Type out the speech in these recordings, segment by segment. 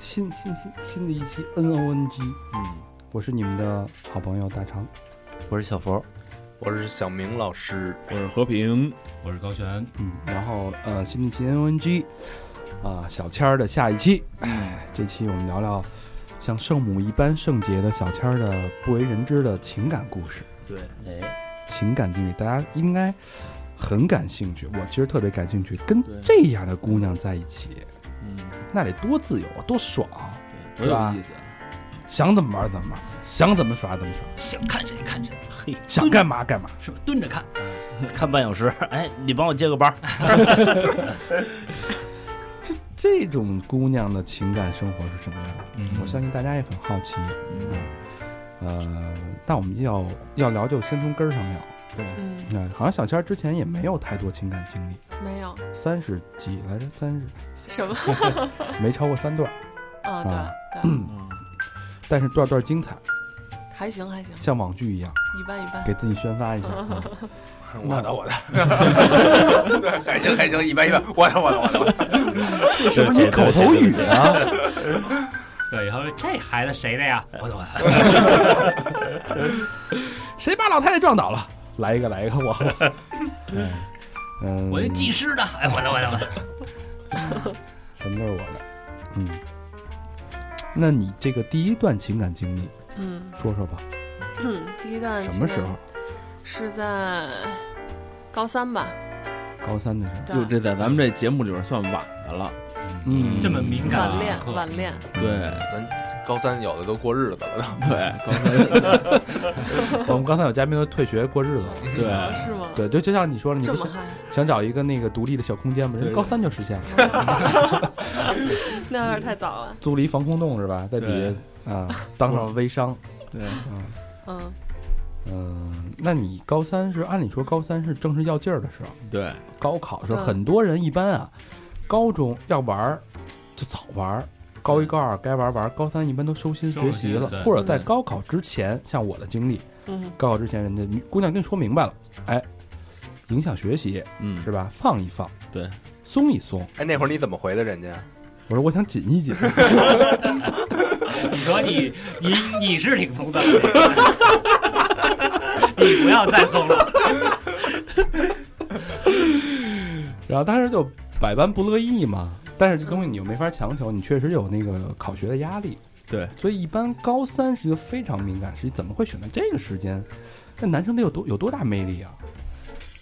新新新新的一期 N O N G，嗯，我是你们的好朋友大长。我是小佛，我是小明老师，我是和平，我是高璇。嗯，然后呃，新的一期 N O N G，啊、小谦儿的下一期，哎，这期我们聊聊像圣母一般圣洁的小谦儿的不为人知的情感故事、对，哎，情感经历，大家应该很感兴趣。我其实特别感兴趣，跟这样的姑娘在一起，嗯，那得多自由啊，多爽啊！对，多有意思啊！想怎么玩怎么玩，想怎么耍怎么耍，想看谁看谁，嘿，想干嘛干嘛。是吧？蹲着看，看半小时，哎，你帮我接个班，这这种姑娘的情感生活是什么样的？嗯我相信大家也很好奇。嗯，呃，但我们要要聊就先从根儿上聊。嗯，啊、好像小千儿之前也没有太多情感经历，没有。三十几来着，三十。什么，没超过三段儿，啊，啊。对。对，嗯但是段段精彩，还行还行，像网剧一样，一般一般。给自己宣发一下。啊。我的我的，对，还行还行，一般一般，我的我的我的，这是不是你口头语啊？对，以后这孩子谁的呀？我的我的，谁把老太太撞倒了？来一个，来一个，我。嗯嗯，我那技师的，哎，我的我的我的，什么都是我的。嗯，那你这个第一段情感经历嗯，说说吧，嗯第一段什么时候？是在高三吧？高三的时候。就，这在咱们这节目里边算晚的了。嗯这么敏感啊晚恋晚恋，对咱高三有的都过日子了都，对，高三。我们刚才有嘉宾都退学过日子了。对。啊是吗？对，就就像你说的，你不想找一个那个独立的小空间吗？人对。高三就实现了，那有点太早了。租了一防空洞是吧？在底下啊，当上了微商。对，嗯。嗯，嗯，那你高三是按理说高三是正是要劲儿的时候，对，高考的时候，很多人一般啊，高中要玩儿就早玩儿，高一高二该玩玩，高三一般都收心学习了，或者在高考之前，像我的经历，嗯，高考之前人家姑娘跟你说明白了，哎，影响学习嗯，是吧？放一放，对，松一松。哎，那会儿你怎么回的人家？我说我想紧一紧，你说你你你是挺松的，你不要再松了。然后当时就百般不乐意嘛。但是这东西你又没法强求，你确实有那个考学的压力，对，所以一般高三是一个非常敏感时期，怎么会选择这个时间？那男生得有多有多大魅力啊？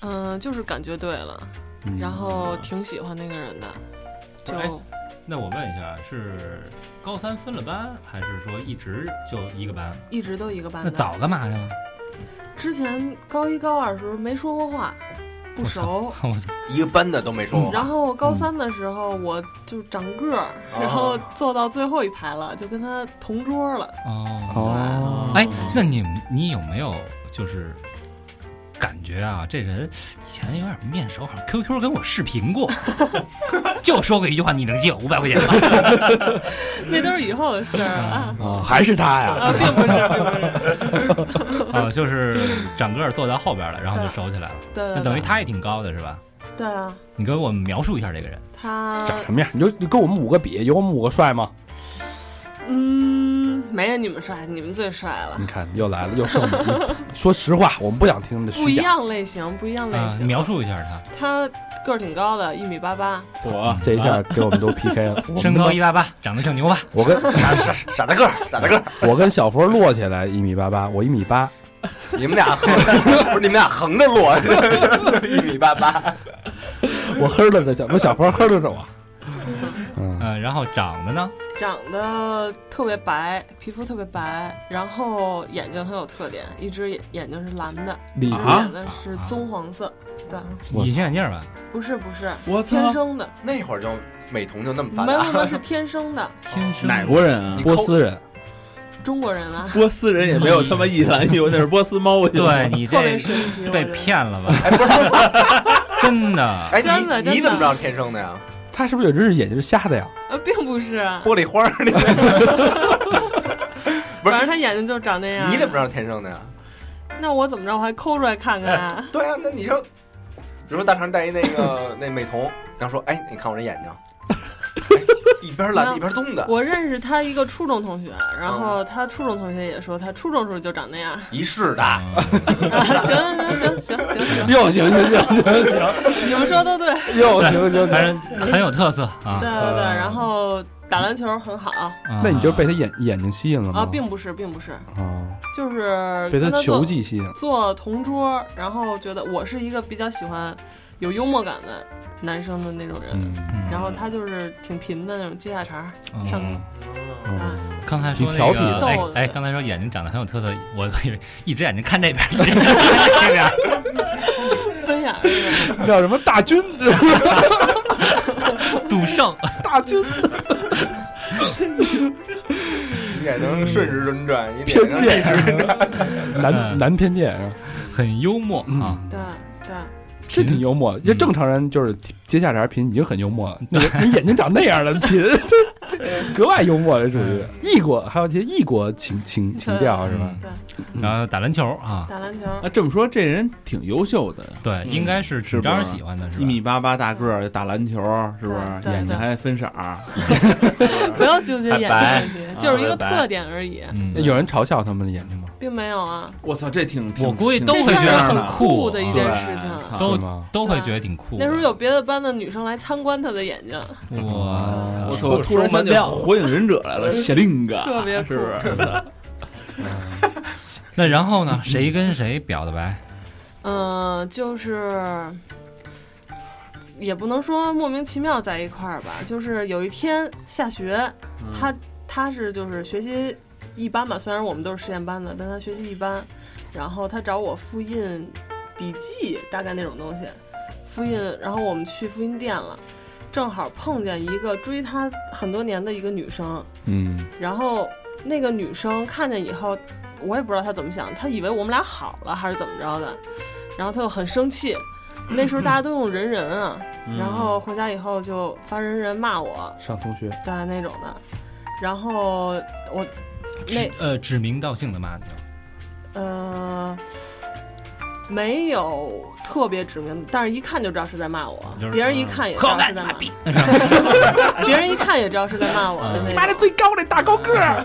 嗯，就是感觉对了，嗯然后挺喜欢那个人的，就哎那我问一下，是高三分了班，还是说一直就一个班？一直都一个班。那早干嘛去了？之前高一高二的时候没说过话，不熟。我！一个班的都没说过话，然后高三的时候，我就长个儿，然后坐到最后一排了，就跟他同桌了。哦，哦，哎，那你你有没有就是感觉啊，这人以前有点面熟，好像 QQ 跟我视频过，就说过一句话，你能借我五百块钱吗？那都是以后的事儿啊。啊，还是他呀？啊，并不是，并不是，啊，就是长个儿坐在后边了，然后就熟起来了。对对那等于他也挺高的是吧？对啊，你给我们描述一下这个人。他长什么样？你就你跟我们五个比，有我们五个帅吗？嗯，没有你们帅，你们最帅了。你看又来了，又圣母。你 说实话，我们不想听的不一虚假。样类型，不一样类啊，你型。描述一下他，他个儿挺高的，一米八八，我 这一下给我们都 PK 了。我 们身高一八八，长得像牛蛙。我跟傻傻傻大个儿，傻大个儿，我跟小佛摞起来一米八八，我一米八，你们俩横，不是你们俩横着摞，一米八八，我呵着着小，我小佛呵着着我。嗯，嗯，然然后长得呢？长得特别白，皮肤特别白，然后眼睛很有特点，一只眼眼睛是蓝的，李一只啊眼睛是棕黄色。对，隐形眼镜吧？不是不是，我天生的，那会儿就美瞳就那么发没有没有达，是天生的，天生哪国人啊？波斯人，中国人啊，波斯人也没有他妈一览有，那是波斯猫。对你特别这被。骗了吧？真的，哎，真的真的你你怎么知道天生的呀？他是不是有只眼睛是瞎的呀？呃，并不是啊，玻璃花儿，你 不是反正他眼睛就长那样。你怎么知道天生的呀？那我怎么着？我还抠出来看看啊？对啊，那你说，比如说大肠戴一那个那美瞳，然后说，哎，你看我这眼睛，哎 一边蓝的一边棕的，我认识他一个初中同学，然后他初中同学也说他初中时候就长那样。一世的，啊，行行行行行行，又行行行行行，你们说都对，又行行反行。正很有特色啊对。对对。然后打篮球很好啊那你就被他眼眼睛吸引了吗？啊，并不是，并不是，哦，就是被他球跟他做技吸引。做同桌，然后觉得我是一个比较喜欢有幽默感的男生的那种人，嗯，嗯。然后他就是挺贫的那种接下茬嗯。上刚才说调皮个，的。逗哎哎，刚才说眼睛长得很有特色，我以为一只眼睛看这边，一只眼睛看这边。分眼叫什么大军？赌圣，大军。一眼能顺时针转，一偏见，男嗯。男偏见是吧？很幽默啊。对对，是挺幽默的。这正常人就是接下茬贫已经很幽默了，那个你眼睛长那样的贫，格外幽默，这属于。异国，还有些异国情情情调是吧？对，然后打篮球啊，打篮球。那，这么说这人挺优秀的，对，应该是是招人喜欢的，是吧？一米八八大个儿，打篮球是不是？眼睛还分色儿，不要纠结眼睛白问题，就是一个特点而已，嗯，有人嘲笑他们的眼睛吗？并没有啊，我操，这挺挺我估计都会觉得很酷的一件事情。操都？都会觉得挺酷。那时候有别的班的女生来参观他的眼睛，我操，我操！突然想起火影忍者来了，谢灵感，特别酷是不是？那然后呢？谁跟谁表的白？嗯，就是也不能说莫名其妙在一块儿吧，就是有一天下学，他他是就是学习一般吧，虽然我们都是实验班的，但他学习一般，然后他找我复印笔记，大概那种东西，复印，然后我们去复印店了。正好碰见一个追他很多年的一个女生，嗯，然后那个女生看见以后，我也不知道她怎么想，她以为我们俩好了还是怎么着的，然后她就很生气。那时候大家都用人人啊，然后回家以后就发人人骂我，上同学大概那种的。然后我那呃指名道姓的骂你吗？呃没有特别指名，但是一看就知道是在骂我就是，别人一看也知好道是在骂干你妈逼！别人一看也知道是在骂我的那种。最高的大高个儿，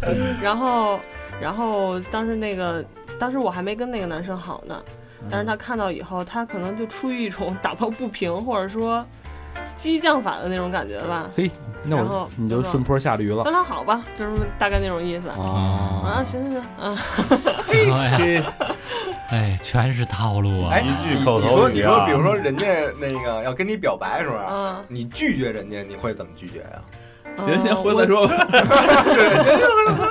然后，然后当时那个，当时我还没跟那个男生好呢，但是他看到以后，他可能就出于一种打抱不平，或者说激将法的那种感觉吧。嘿，那然后我你就顺坡下驴了咱俩好吧，就是大概那种意思。啊，啊！行行行，啊，哎全是套路啊！哎，一句你口头你说，语啊你说，比如说人家那个要跟你表白的时候啊，嗯，你拒绝人家，你会怎么拒绝呀？行行，呃回来。说 吧。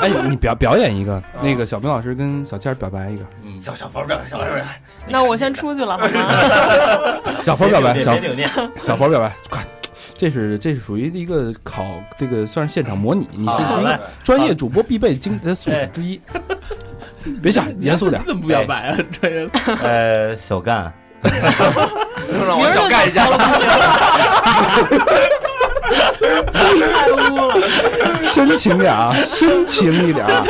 哎，你表表演一个，那个小兵老师跟小倩表白一个，小小佛表白，小佛表白，那我先出去了，好吗？小佛表白，小小佛表白，快！这是这是属于一个考这个算是现场模拟，你是属于好来专业主播必备精呃素质之一。别笑，严肃点你。怎么不表白啊？专业呃，小干，能让我小干一下吗？太污了，深情点啊，深情一点啊。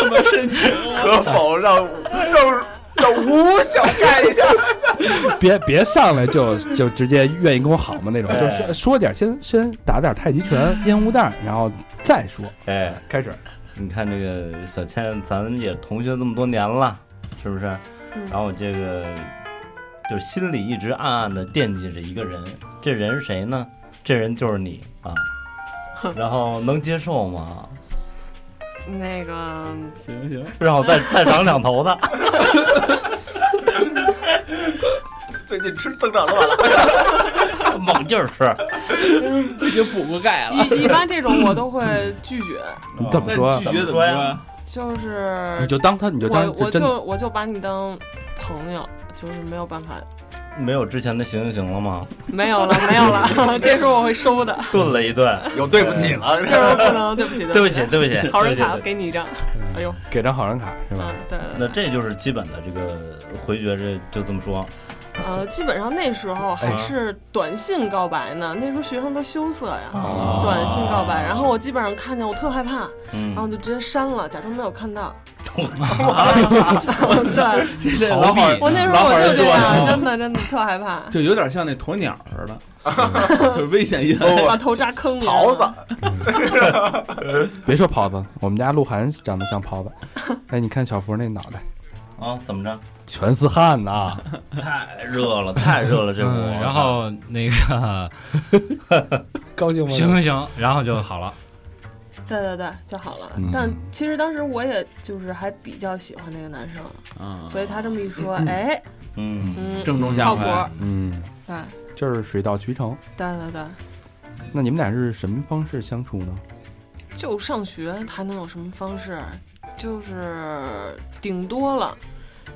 可否让让让吴小干一下？别别上来就就直接愿意跟我好吗那种，就是说说点先先打点太极拳、烟雾弹，然后再说。哎，开始，你看这个小倩，咱也同学这么多年了，是不是？嗯然后这个就心里一直暗暗的惦记着一个人，这人是谁呢？这人就是你啊。然后能接受吗？那个行行，让我再再长两头的。最近吃增长乱了，猛劲儿吃，已经补过钙了。一一般这种我都会拒绝，你怎么说啊？拒绝怎么说呀？就是你就当他，你就当我。就我就把你当朋友，就是没有办法，没有之前的行行行了吗？没有了没有了，这时候我会收的，顿了一顿，有对不起了，这时候不能，对不起对不起，对不起，好人卡给你一张，哎呦，给张好人卡是吧？嗯？，对那这就是基本的这个回绝，这就这么说。呃，基本上那时候还是短信告白呢，那时候学生都羞涩呀，哦。短信告白，然后我基本上看见我特害怕，嗯。然后就直接删了，假装没有看到。对，这逃避我那时候我就这样，真的真的特害怕，就有点像那鸵鸟似的，就是危险因。把头扎坑里。狍子，别说狍子，我们家鹿晗长得像狍子。哎，你看小福那脑袋啊，怎么着？全是汗呐！太热了，太热了，这嗯屋。然后那个高兴吗？行行行，然后就好了。对对对，就好了嗯。但其实当时我也就是还比较喜欢那个男生，啊，所以他这么一说，哎，嗯，嗯，正中下怀靠谱。嗯，对就是水到渠成。对对对，那你们俩是什么方式相处呢？就上学还能有什么方式？就是顶多了，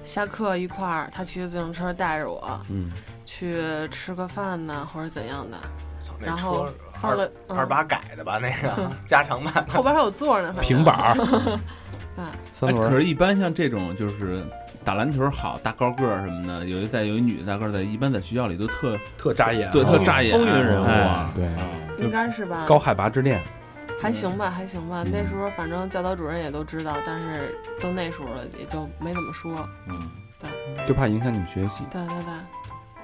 下课一块儿，他骑着自行车带着我嗯，去吃个饭呐，或者怎样的。操那然后车放了嗯二八改的吧？那个 加长版的，后边还有座呢，平板儿。可是，一般像这种就是打篮球好、大高个儿什么的，有一在有一女的大个儿在，一般在学校里都特特扎眼，对特扎眼，风云人物哎啊。对啊应该是吧？高海拔之恋。还行吧，还行吧。嗯那时候反正教导主任也都知道，但是都那时候了，也就没怎么说。嗯，对就怕影响你们学习。对对对。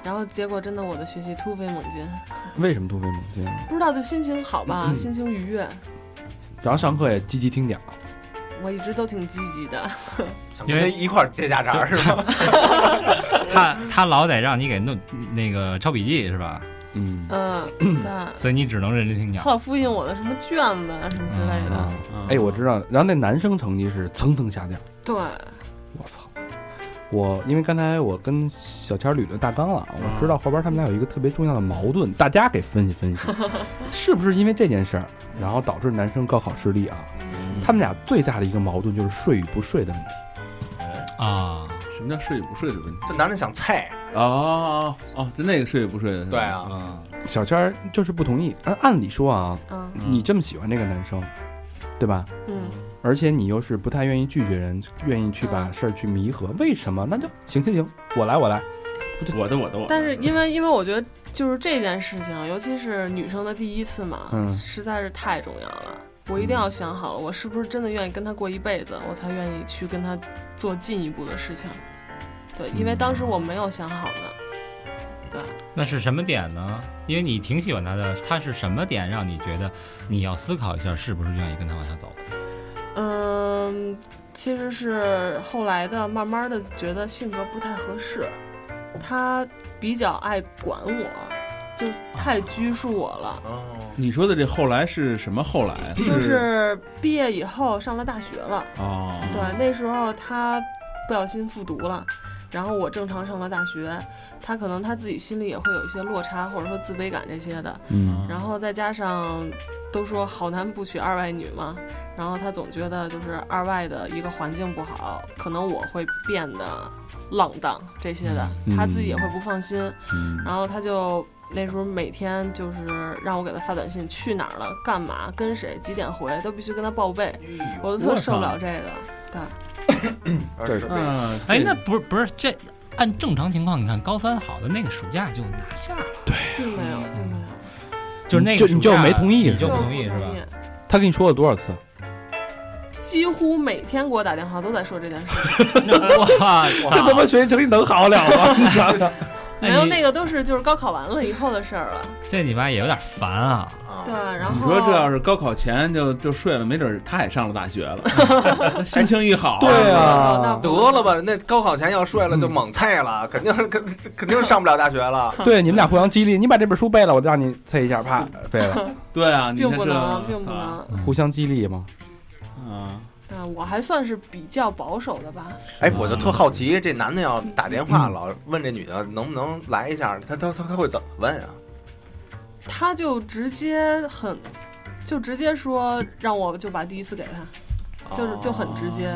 然后结果真的我的学习突飞猛进，为什么突飞猛进？不知道就心情好吧，心情愉悦。然后上课也积极听讲。我一直都挺积极的，因为一块儿接家长是吧？他他老得让你给弄那个抄笔记是吧？嗯嗯，对。所以你只能认真听讲他。老复印我的什么卷子啊什么之类的，哎，我知道。然后那男生成绩是蹭蹭下降。对！我因为刚才我跟小千捋了大纲了，我知道后边他们俩有一个特别重要的矛盾，大家给分析分析，是不是因为这件事儿，然后导致男生高考失利啊？他们俩最大的一个矛盾就是睡与不睡的问题。啊，什么叫睡与不睡的问题？这男的想菜，啊哦哦，就那个睡与不睡的。对，啊，嗯，小谦儿就是不同意，按按理说啊，嗯你这么喜欢这个男生，对吧？嗯，而且你又是不太愿意拒绝人，愿意去把事儿去弥合，为什么？那就行行行，我来我来。我的我的我的。但是因为因为我觉得就是这件事情，尤其是女生的第一次嘛，嗯实在是太重要了。我一定要想好了，我是不是真的愿意跟他过一辈子，我才愿意去跟他做进一步的事情。对，因为当时我没有想好呢。对那是什么点呢？因为你挺喜欢他的，他是什么点让你觉得你要思考一下，是不是愿意跟他往下走？嗯，其实是后来的，慢慢的觉得性格不太合适，他比较爱管我，就太拘束我了。哦，你说的这后来是什么后来？就是毕业以后上了大学了，哦，对，那时候他不小心复读了，然后我正常上了大学，他可能他自己心里也会有一些落差，或者说自卑感这些的，嗯然后再加上都说好男不娶二外女嘛，然后他总觉得就是二外的一个环境不好，可能我会变得浪荡这些的，嗯他自己也会不放心，嗯然后他就那时候每天就是让我给他发短信，去哪儿了，干嘛，跟谁，几点回，都必须跟他报备，我都特受不了这个。对，这是嗯，哎，那不是不是这按正常情况，你看高三好的那个暑假就拿下了，并没有，并没有，就是那个就你就没同意你就就是不同意是吧？他跟你说了多少次？几乎每天给我打电话都在说这件事，哇！这他妈学习成绩能好了吗？没有那个都是就是高考完了以后的事儿了。这你妈也有点烦啊！对，啊，然后你说这要是高考前就就睡了，没准儿他也上了大学了，心情一好，对啊那得了吧，那高考前要睡了就猛菜了，肯定肯肯定上不了大学了。对，你们俩互相激励，你把这本书背了，我就让你猜一下，啪背了，对啊，你并不能，并不能。互相激励嘛。啊，嗯，我还算是比较保守的吧。哎，我就特好奇，这男的要打电话老问这女的能不能来一下，他他他他会怎么问啊？他就直接很，就直接说让我就把第一次给他，就是就很直接。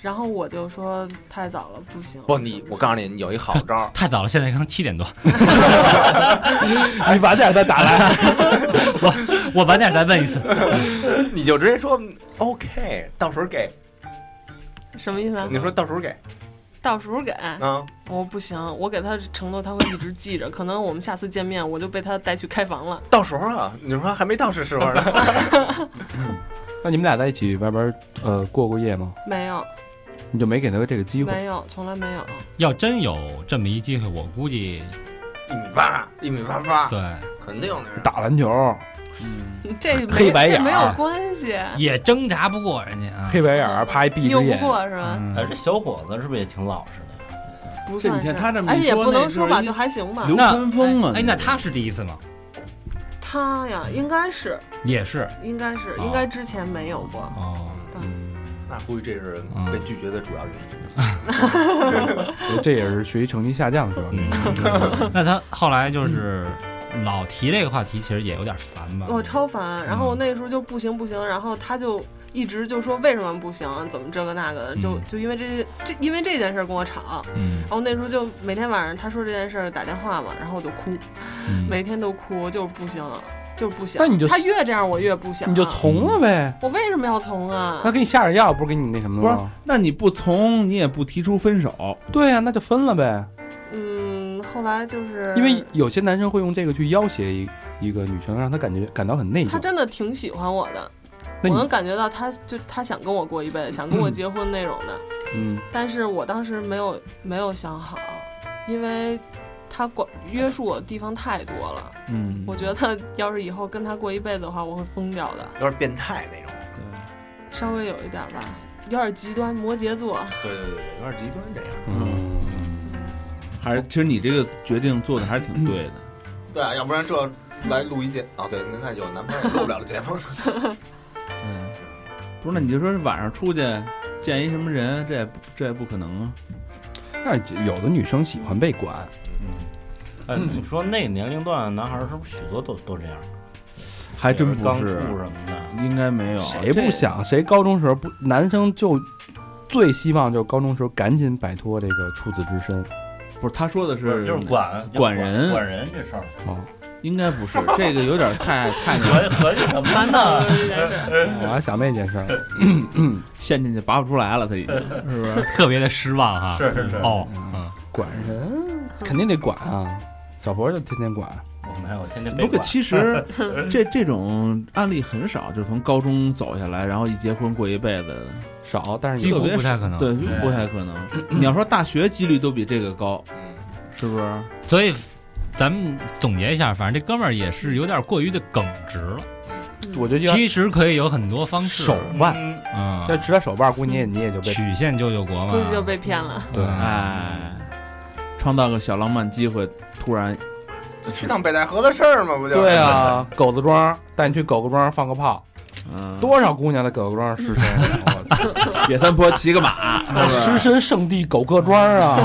然后我就说太早了，不行。不，你我告诉你，你有一好招，太早了，现在刚七点多，你晚点再打来。我我晚点再问一次。你就直接说 OK，到时候给。什么意思啊？你说到时候给到时候给，嗯？我不行，我给他承诺他会一直记着。可能我们下次见面，我就被他带去开房了。到时候啊，你说还没到是时候呢。那你们俩在一起外边呃过过夜吗？没有，你就没给他这个机会？没有，从来没有。要真有这么一机会，我估计一米八，一米八八，对肯定那是。打篮球，嗯这黑白眼这没有关系，也挣扎不过人家啊。黑白眼儿，啪一闭拗不着眼，过是吧？嗯哎，这小伙子是不是也挺老实的呀？也算这你不算是，看他这么而且也不一说那能说吧，就还行吧。流那川枫啊！哎，那他是第一次吗？他呀，应该是，也是应该是，哦应该之前没有过。哦，那估计这是嗯被拒绝的主要原因。这也是学习成绩下降主要原因。嗯，那他后来就是老提这个话题，其实也有点烦吧？我超烦，然后那时候就不行不行，然后他就一直就说为什么不行，怎么这个那个的，就嗯就因为这这因为这件事儿跟我吵，嗯然后那时候就每天晚上他说这件事儿打电话嘛，然后我就哭，嗯，每天都哭，就是不行，就是不想。那你就他越这样我越不想，你就从了呗。我为什么要从啊他？给你下点药，不是给你那什么不是了吗？，那你不从，你也不提出分手，对呀、那就分了呗。嗯，后来就是因为有些男生会用这个去要挟一一个女生，让她感觉感到很内疚。他真的挺喜欢我的，那我能感觉到他就他想跟我过一辈子，想跟我结婚那种的。嗯，但是我当时没有没有想好，因为他管约束我的地方太多了。嗯，我觉得要是以后跟他过一辈子的话，我会疯掉的，有点变态那种。对稍微有一点吧，有点极端，摩羯座。对对对对，有点极端这样。嗯，还是其实你这个决定做的还是挺对的。对啊，要不然这来录一节啊，对，那看有男朋友录不了的节目。嗯，不是，那你就说是晚上出去见一什么人，这也不这也不可能啊。那有的女生喜欢被管，嗯哎，你说那个年龄段的男孩儿是不是许多都都这样？还真不刚出是，什么的，应该没有。谁不想？谁高中时候不？男生就最希望就高中时候赶紧摆脱这个处子之身。不是他说的不是是就是管管人管人这事儿，哦，应该不是 这个，有点太 太那合合计什么呢？我还想那件事儿。陷进去拔不出来了，他已经是不是？特别的失望啊。是是是，哦，嗯，管人肯定得管啊，小佛就天天管。我没有，我天天不过。其实这这种案例很少，就是从高中走下来，然后一结婚过一辈子，少，但是几乎不太可能。对，对不太可能。你要说大学几率都比这个高，嗯，是不是？所以咱们总结一下，反正这哥们儿也是有点过于的耿直了。我觉得要其实可以有很多方式。手腕，嗯嗯，要指他手腕，估计你也你也就被曲线救救国嘛。估计就被骗了。对。哎，创造个小浪漫机会，突然去趟北戴河的事儿嘛，不就？对，啊，狗子庄带你去狗子庄放个炮，嗯，多少姑娘的狗各庄失身，我操！野三坡骑个马，失？身圣地狗各庄啊！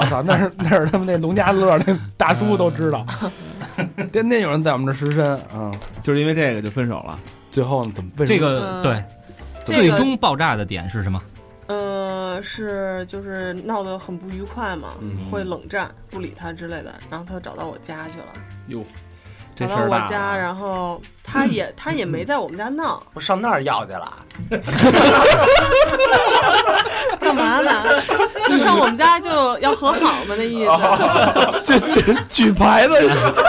我操，那是那是他们那农家乐那大叔都知道，天天有人在我们这失身啊！就是因为这个就分手了。最后怎么为什这个对，最终爆炸的点是什么？呃，是就是闹得很不愉快嘛，嗯会冷战，不理他之类的，然后他找到我家去了，哟，找到我家，然后他也他也没在我们家闹，我上那儿要去了。干嘛呢？就上我们家就要和好嘛，那意思。这这举牌子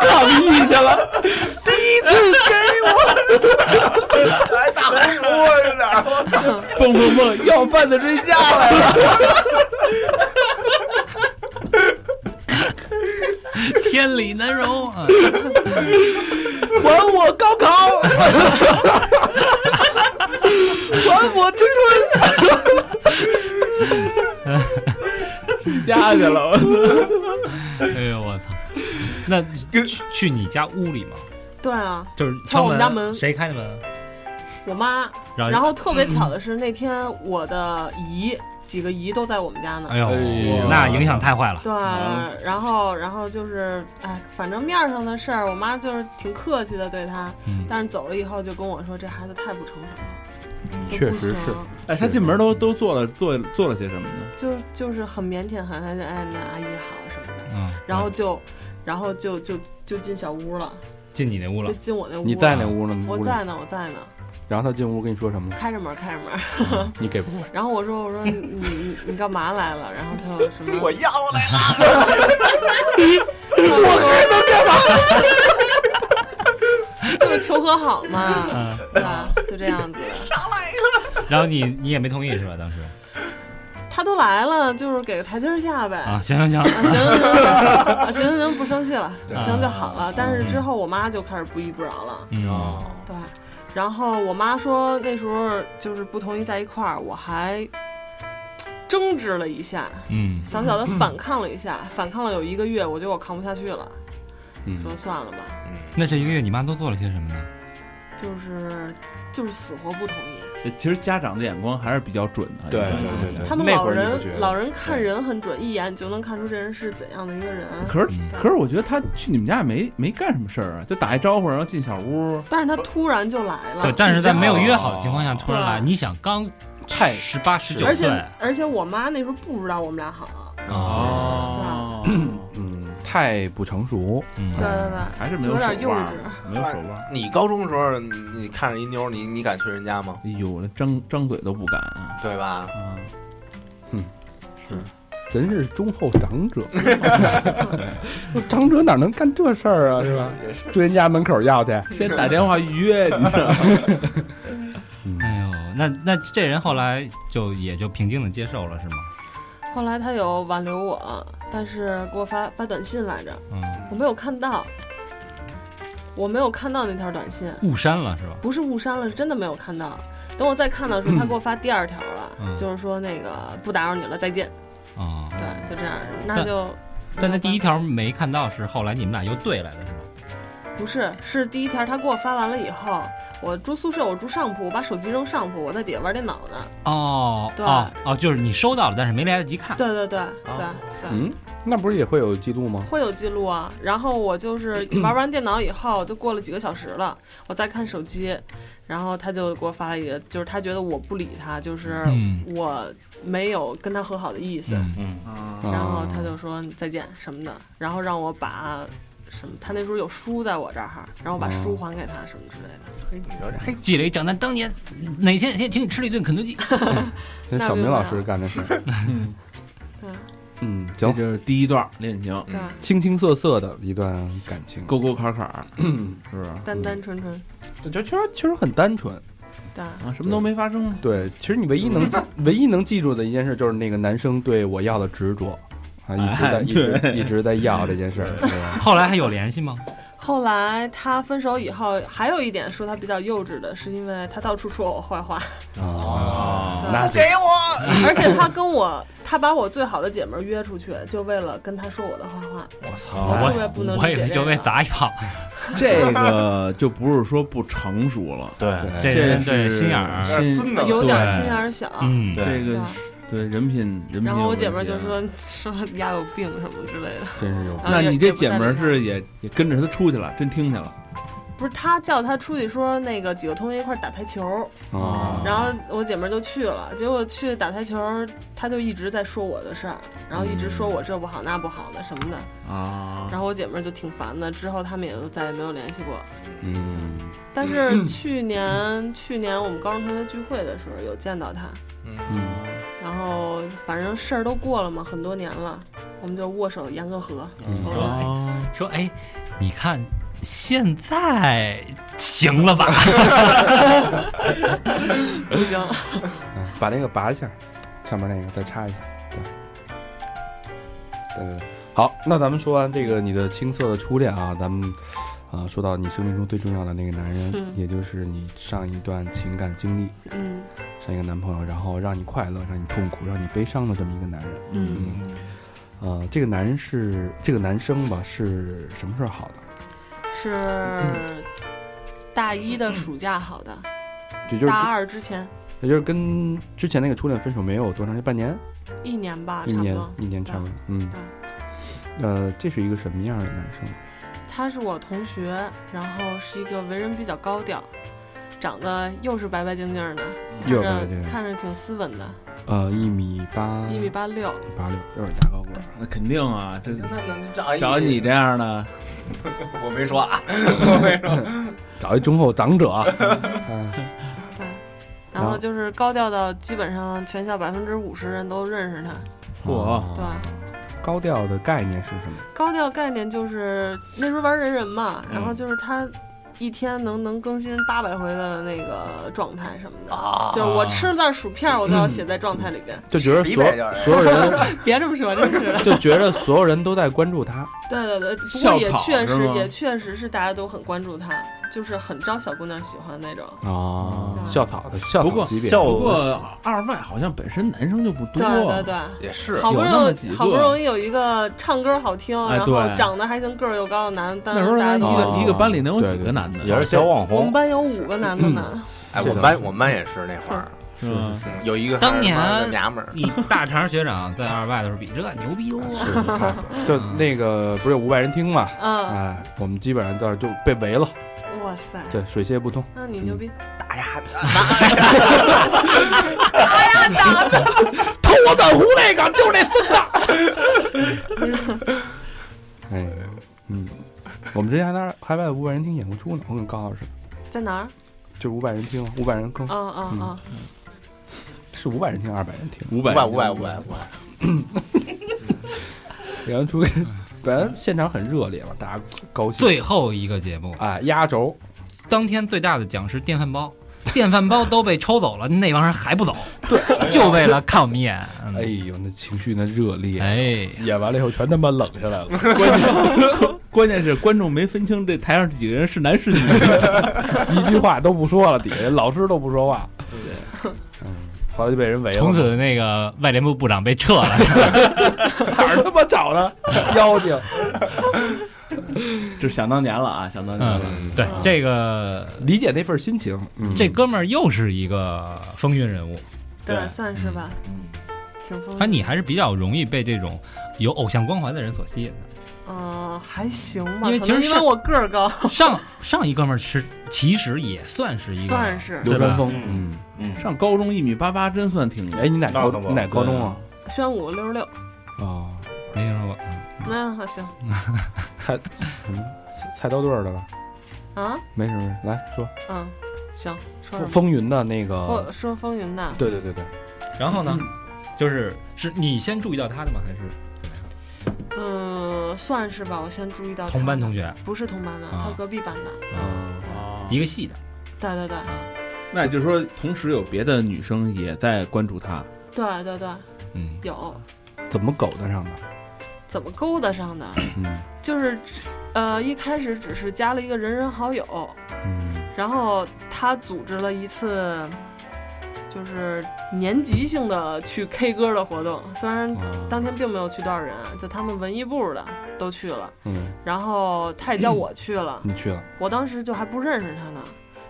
抗议去了？第一次给我 来大红薯是哪儿？蹦蹦蹦，要饭的追家来了。天理难容啊！还我高考，还我青春。家去了，哎呦我操！那去去你家屋里吗？对啊，就是敲我们家门谁开的门？我妈。然后然后特别巧的是，那天我的姨几个姨都在我们家呢。哎呦那影响太坏了。对，然后然后就是，哎，反正面儿上的事儿，我妈就是挺客气的对她，嗯，但是走了以后就跟我说，这孩子太不成熟了，确实是哎，他进门都都做了做做了些什么呢？就是就是很腼腆，很很哎，那阿姨好什么的，嗯，然后就然后就就就进小屋了，进你那屋了就，进我那屋。你在那？屋呢？我在呢，我在呢，然后他进屋跟你说什么呢？开着门，开着门。你给不给？然后我说我说你你你干嘛来了？然后他说什么？我要来了，我还能干嘛？就是求和好嘛，嗯，对吧？就这样子。然后你你也没同意是吧？当时他都来了，就是给个台阶下呗。啊，行行行，啊，行行行行啊，行行行，不生气了，行就好了。但是之后我妈就开始不依不饶了，嗯，对。然后我妈说那时候就是不同意在一块儿，我还争执了一下，嗯，小小的反抗了一下，反抗了有一个月，我觉得我扛不下去了，嗯，说算了吧，那这一个月你妈都做了些什么呢？就是就是死活不同意。呃其实家长的眼光还是比较准的。对对对对他们那老人老人看人很准，一眼就能看出这人是怎样的一个人。可是嗯可是我觉得他去你们家也没没干什么事儿啊，就打一招呼，然后进小屋。但是他突然就来了对，，但是在没有约好的情况下突然来，你想刚太十八十九而岁且而且我妈那时候不知道我们俩好，哦，嗯，太不成熟。嗯对对对，还是没有点幼腕。没有手腕儿。你高中的时候，你你看着一妞，你你敢去人家吗？哎呦，那张张嘴都不敢啊！对吧？啊，真 是忠厚长者，长者哪能干这事儿啊？是吧？追人家门口要去，先打电话预约，你知道吗？哎呦，那那这人后来就也就平静的接受了是吗？后来他有挽留我，但是给我发发短信来着，嗯，我没有看到，我没有看到那条短信，误删了是吧？不是误删了，是真的没有看到。等我再看到的时候，他给我发第二条了，嗯就是说那个不打扰你了，再见。啊，对，就这样，那就。但那第一条没看到，是后来你们俩又对来的是吗？不是，是第一条他给我发完了以后，我住宿舍，我住上铺，我把手机扔上铺，我在底下玩电脑呢。哦，对哦哦，就是你收到了，但是没来得及看。对对对对对，嗯，那不是也会有记录吗？会有记录啊。然后我就是玩完电脑以后，就过了几个小时了，我再看手机，然后他就给我发了一个，就是他觉得我不理他，就是嗯我没有跟他和好的意思，嗯嗯，然后啊他就说再见什么的，然后让我把。什么？他那时候有书在我这儿哈，然后我把书还给他，什么之类的。嘿，你说这嘿，记了一账单，当年哪天哪天请你吃了一顿肯德基。那小明老师干的事。嗯，对嗯，行，这就是第一段恋情，对，青青涩涩的一段感情，沟沟坎坎，嗯 是不是？单单纯纯，就确实确实很单纯。对。啊，什么都没发生吗？对，其实你唯一能记 唯一能记住的一件事，就是那个男生对我要的执着啊，一直在哎一直一直在要这件事儿？后来还有联系吗？后来他分手以后，还有一点说他比较幼稚的，是因为他到处说我坏话，啊，对那给我！而且他跟我，他把我最好的姐们儿约出去，就为了跟他说我的坏话。我操，我特别不能我以为就为理解这个砸一炮。这个就不是说不成熟了，对，这这人对是心眼儿，有点心眼儿小。嗯，对这个对人品人品。然后我姐们儿就说 说丫有病什么之类的。真是有那你这姐们儿是也也跟着他出去了，真听见了不是他叫他出去说那个几个同学一块儿打台球，啊，然后我姐们儿就去了，结果去打台球，他就一直在说我的事儿，然后一直说我这不好那不好的什么的，啊？然后我姐们儿就挺烦的，之后他们也就再也没有联系过。嗯，但是去年去年我们高中同学聚会的时候有见到他，嗯，然后反正事儿都过了嘛，很多年了，我们就握手言个和。嗯。后说来哦，说哎，你看现在行了吧？不行，嗯把那个拔一下，上面那个再插一下，对，对对对，好，那咱们说完这个你的青涩的初恋啊，咱们啊、说到你生命中最重要的那个男人，嗯也就是你上一段情感经历，嗯上一个男朋友，然后让你快乐，让你痛苦，让你悲伤的这么一个男人。嗯，呃，这个男人是这个男生吧，是什么时候好的？是大一的暑假好的，就就是大二之前，也就是跟之前那个初恋分手没有多长时间，半年，一年吧，一年差不多，。一年差不多，嗯。呃，这是一个什么样的男生？他是我同学，然后是一个为人比较高调，长得又是白白净净的，看又是白白着净净看着挺斯文的，呃，一米八，一米八六，八六，又是大高个儿。那肯定啊，这那能找一找你这样的，我没说啊，我没说。找一忠厚长者，嗯 对。然后就是高调到基本上全校百分之五十人都认识他。嚯，对，高调的概念是什么？高调概念就是那时候玩人人嘛，然嗯后就是他一天能能更新八百回的那个状态什么的，啊。就是我吃了袋薯片，我都要写在状态里边。就觉得所所有人 别这么说，真是的。就觉得所有人都在关注他，对对对，不过也确实也确实是大家都很关注他，就是很招小姑娘喜欢那种。啊校草的校不过草级别，不过二外好像本身男生就不多，对对对，也是好不容易好不容易有一个唱歌好听，哎然后长得还行，个儿又高的男的，但那时候一大家都哦个一个班里能有几个男的？也是小网红我们，班有五个男的呢。哎，我们班我们班也是那会儿，是是？有一个当年娘们儿，你大肠学长在二外的时候比这牛逼多。是，就那个不是有五百人听嘛？嗯，哎，我们基本上到就被围了，哇塞，对，水泄不通。那你牛逼！打呀打呀打，偷我短胡那个就是那孙子。哎，嗯，我们之前还在海外五百人听演过出呢，我跟高老师，在哪儿？就五百人听，五百人坑。嗯嗯嗯，是五百人听，二百人听，五百五百五百五百。五百，然后出去，本来现场很热烈嘛，大家高兴。最后一个节目，哎，压轴，当天最大的奖是电饭煲，电饭煲都被抽走了，那帮人还不走，对，就为了看我们一眼。嗯哎呦，那情绪那热烈，哎，演完了以后全他妈冷下来了。关键 关键是观众没分清这台上这几个人是男是女，一句话都不说了，底下人老师都不说话。嗯，后来就被人围了。从此那个外联部部长被撤了。哪儿他妈找的妖精？这是想当年了啊，想当年了。嗯，对，这个理解那份心情。嗯，这哥们儿又是一个风云人物，对，对算是吧，嗯，挺风。他你还是比较容易被这种有偶像光环的人所吸引的。嗯，还行吧，因为其实因为我个儿高，上上一哥们儿是其实也算是一个，算是流川枫。嗯嗯，嗯，上高中一米八八真算挺哎，你哪高你哪高中啊？宣武六十六。哦，没听说过。嗯那好行 菜什么菜菜刀队儿的吧？啊，没什么事，来说嗯，行，说？风风云的那个说，风云的，对对对对，然后呢，就是是你先注意到他的吗？还是嗯，算是吧。我先注意到同班同学？不是同班的，啊他隔壁班的。嗯，啊一个系的。对对对那也就是说，同时有别的女生也在关注他。对对对，嗯，有怎么勾搭上的？怎么勾搭上的？嗯就是，呃，一开始只是加了一个人人好友，嗯然后他组织了一次，就是年级性的去 K 歌的活动。虽然啊当天并没有去多少人，就他们文艺部的都去了，嗯，然后他也叫 我去了，你去了，我当时就还不认识他呢。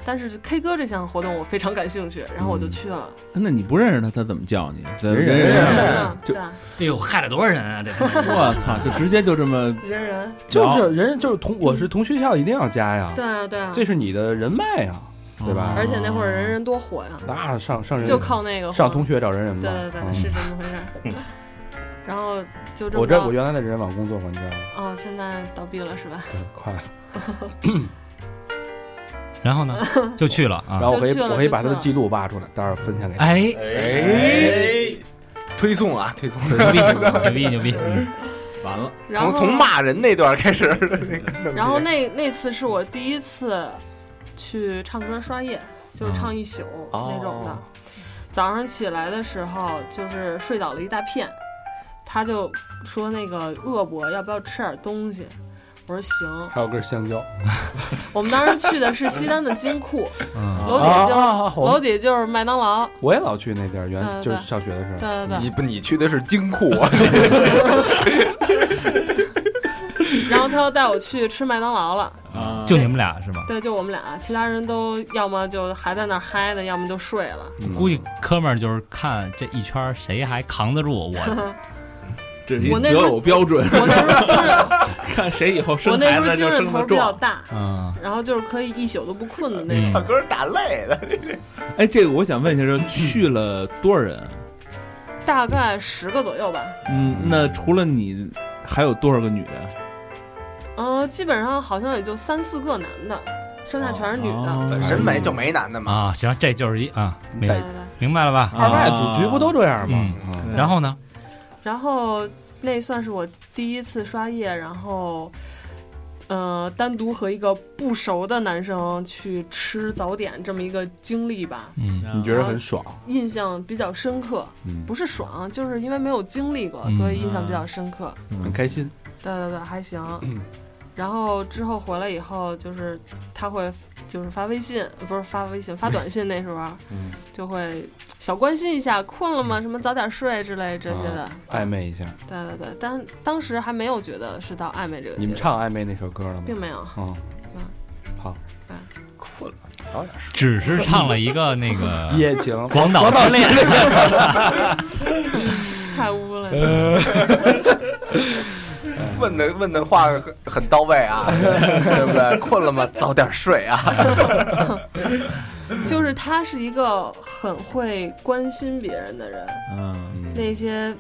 但是 K 歌这项活动我非常感兴趣，然后我就去了。那你不认识他，他怎么叫你？人人人人就，哎呦，害了多少人啊！这 我操，就直接就这么人人，就是人人就是同我是同学校一定要加呀，对啊对啊，这是你的人脉呀，对吧而且那会儿人人多火呀，那上上人就靠那个上同学找人人嘛。对对对，嗯是这么回事儿。然后就这么我这我原来在人人网工作过，你知道吗？哦，现在倒闭了是吧？对，快了。然后呢，就去了啊。然后我可以我可以把他的记录挖出来，待会儿分享给你。哎，哎，推送啊，推送，牛逼牛逼牛逼！嗯 完了。然后从从骂人那段开始，然后那那次是我第一次去唱歌刷夜，就是唱一宿哦那种的。早上起来的时候，就是睡倒了一大片，他就说那个饿不饿，要不要吃点东西？我说行。还有根香蕉。我们当时去的是西单的金库，嗯，楼底下楼底就是麦当劳。我也老去那地儿，原就是上学的时候。对对对，你不你去的是金库啊？然后他又带我去吃麦当劳了。啊，就你们俩是吧？对，就我们俩，其他人都要么就还在那儿嗨呢，要么就睡了。嗯估计哥们儿就是看这一圈谁还扛得住我，这是一我那时候择偶标准，我那时候精神，看谁以后我生那时候孩子就精神头。比较大，嗯，然后就是可以一宿都不困的那嗯种。唱歌打累的，哎，这个我想问一下，就去了多少人？大概十个左右吧。嗯，那除了你，还有多少个女的？嗯、基本上好像也就三四个男的，剩下全是女的。哦本身没就没男的嘛。啊，行，这就是一啊，明对对对。明白了吧？二外组局不都这样吗？嗯嗯然后呢？然后那算是我第一次刷夜，然后。呃，单独和一个不熟的男生去吃早点这么一个经历吧，嗯你觉得很爽？印象比较深刻。嗯，不是爽，就是因为没有经历过，嗯所以印象比较深刻。很开心。对对对，还行。嗯然后之后回来以后，就是他会就是发微信，不是发微信，发 短信。那时候嗯，就会小关心一下，困了吗？什么早点睡之类这些的。暧昧一下。对对对，但当时还没有觉得是到暧昧这个你们，唱暧昧那首歌了吗？并没有。嗯，好，困了，早点睡。只是唱了一个那个 夜情 广岛之恋，太污了。问的问的话很很到位啊，对不对？困了吗？早点睡啊。就是他是一个很会关心别人的人，嗯，那些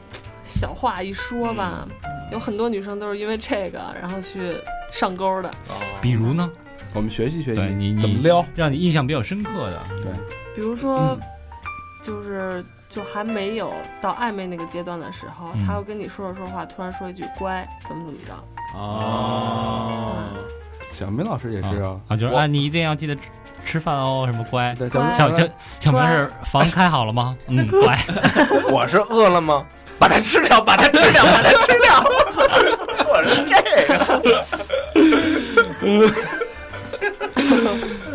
小话一说吧，有很多女生都是因为这个然后去上钩的。比如呢，我们学习学习你你怎么撩。让你印象比较深刻的，对比如说，就是就还没有到暧昧那个阶段的时候，嗯他要跟你说着说话，突然说一句“乖”，怎么怎么着。哦，小明老师也是啊，啊，就是啊，你一定要记得吃吃饭哦，什么乖。对，小小小小明是房开好了吗？嗯，乖。我是饿了吗？把它吃掉，把它吃掉，把它吃掉。我是这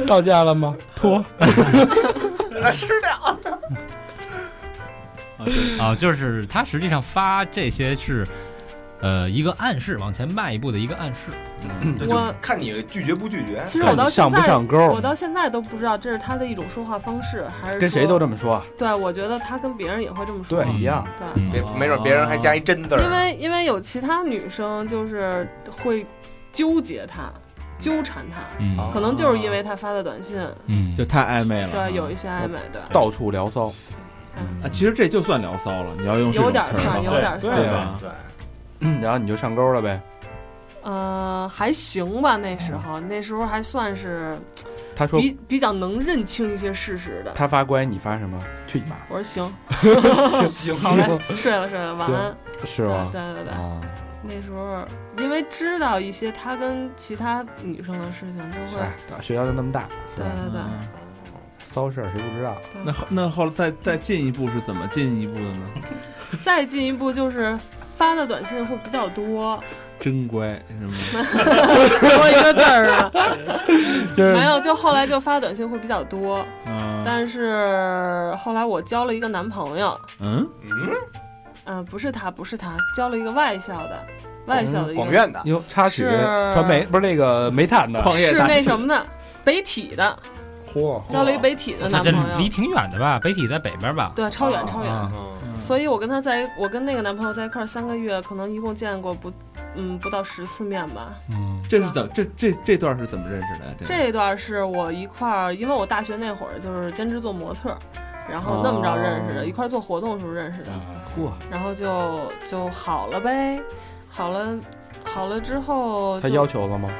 个，到家了吗？脱。把它吃掉。啊对啊，就是他实际上发这些是，呃，一个暗示，往前迈一步的一个暗示。对，我就看你拒绝不拒绝。其实我到现在，不上钩我到现在都不知道这是他的一种说话方式，还是跟谁都这么。说，对，我觉得他跟别人也会这么说。对，一样。对嗯别没准别人还加一真字儿。因为因为有其他女生就是会纠结他，纠缠他，嗯可能就是因为他发的短信，嗯，就太暧昧了。对，有一些暧昧，对，到处聊骚，啊，其实这就算聊骚了，你要用这种有点儿像，有点像。对吧？对，嗯然后你就上钩了呗。呃，还行吧，那时候那时候还算是他说比比较能认清一些事实的。他发乖，你发什么？去你妈！我说行，行好嘞，睡了睡了，晚安。对是吗？对对对，啊，那时候因为知道一些他跟其他女生的事情，就会哎，学校就那么大，是吧？对对对嗯骚事儿谁不知道？那后那后来再再进一步是怎么进一步的呢？再进一步就是发的短信会比较多，真乖是吗？说一个字儿啊。就是没有，就后来就发短信会比较多，嗯，但是后来我交了一个男朋友，嗯，嗯，啊、不是他，不是他，交了一个外校的，外校的一个广院的，哟，插曲传媒不是那个煤炭的，是矿业大那什么的，北体的，嚯，交了一北体的男朋友，离挺远的吧？北体在北边吧？对，超远超远。所以我跟他在，我跟那个男朋友在一块儿三个月，可能一共见过不，嗯，不到十次面吧。嗯这是怎这这这段是怎么认识的？这这一段是我一块儿，因为我大学那会儿就是兼职做模特儿，然后那么着认识的，哦一块儿做活动的时候认识的，嚯，然后就就好了呗，好了，好了之后他要求了吗？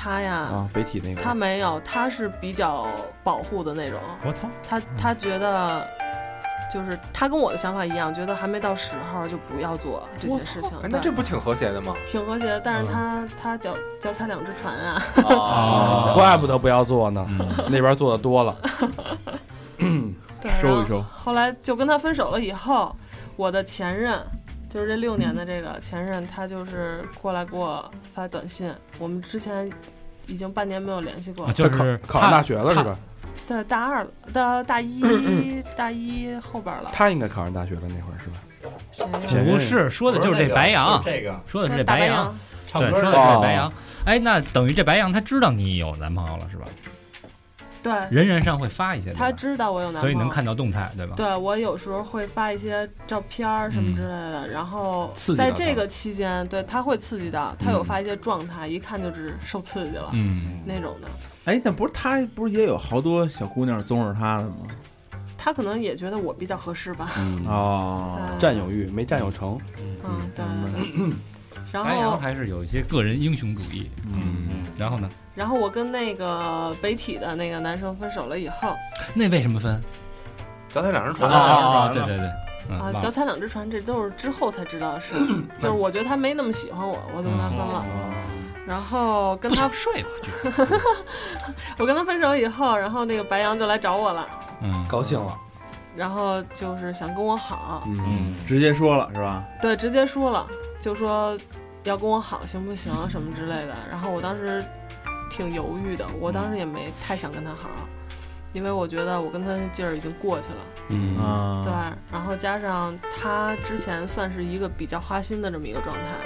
他呀，啊，北体那个，他没有，他是比较保护的那种，我操，他他觉得。就是他跟我的想法一样，觉得还没到时候就不要做这些事情哎，，那这不挺和谐的吗？挺和谐的。但是嗯他他脚脚踩两只船啊，哦怪不得不要做呢，嗯那边做的多了。收一收后来就跟他分手了以后，我的前任，就是这六年的这个前任，他就是过来给我发短信。我们之前已经半年没有联系过了，啊就是考考上大学了是吧？对，大二了，大大一 大一后边了。他应该考上大学了那会儿是吧？不是说的就是这白羊，这个说的是这白羊羊，对，唱歌说的哦是白羊。哎，那等于这白羊他知道你有男朋友了是吧？对，人人上会发一些，他知道我有男朋友，所以能看到动态，对吧？对我有时候会发一些照片儿什么之类的，然后在这个期间，对他会刺激到，他有发一些状态，一看就是受刺激了、嗯，那种的。哎，那不是他不是也有好多小姑娘综着他的吗？他可能也觉得我比较合适吧。嗯，哦，占有欲没占有成，嗯，对。然白。羊后，还是有一些个人英雄主义。嗯，然后呢？然后我跟那个北体的那个男生分手了以后那为什么分？脚踩两只船啊哦，对对对，嗯，啊，脚踩两只船，这都是之后才知道的事。就是我觉得他没那么喜欢我，我就跟他分了。然后跟他不想睡过去。我跟他分手以后，然后那个白羊就来找我了，嗯，高兴了，然后就是想跟我好，嗯，嗯，直接说了是吧？对，直接说了，就说要跟我好行不行什么之类的。然后我当时挺犹豫的，我当时也没太想跟他好，因为我觉得我跟他那劲儿已经过去了。嗯啊，对，然后加上他之前算是一个比较花心的这么一个状态，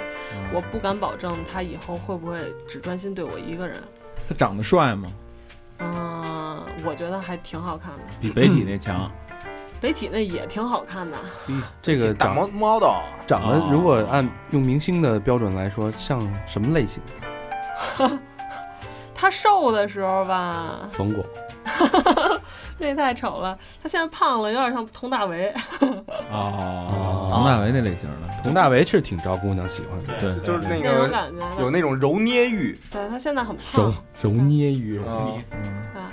我不敢保证他以后会不会只专心对我一个人。他长得帅吗？嗯，我觉得还挺好看的，比北体那强。北体那也挺好看的。嗯这个大长毛 model，长得哦。如果按用明星的标准来说，像什么类型？他瘦的时候吧，冯巩，那太丑了。他现在胖了，有点像佟大为。哦，佟大为那类型的。佟大为是挺招姑娘喜欢的，对就就是那个感觉。有那种揉捏欲。对他现在很胖，揉揉捏欲。啊，嗯，啊，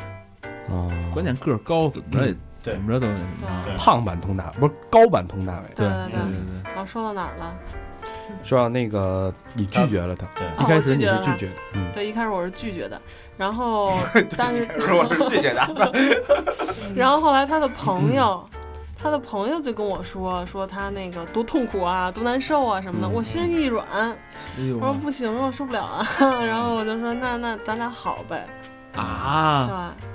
啊，关键个儿高，怎么着也对怎么着都那什么。对胖版佟大不是高版佟大为。对对对对。对然后说到哪儿了？说到那个你拒绝了他，对一开始你哦我拒绝了是拒绝的，嗯，对，一开始我是拒绝的，然后 但是是我是拒绝的，然后后来他的朋友，他的朋友就跟我说，说他那个多痛苦啊，多难受啊什么的。嗯我心一软，哎我说不行，我受不了啊。然后我就说那那咱俩好呗，啊！对。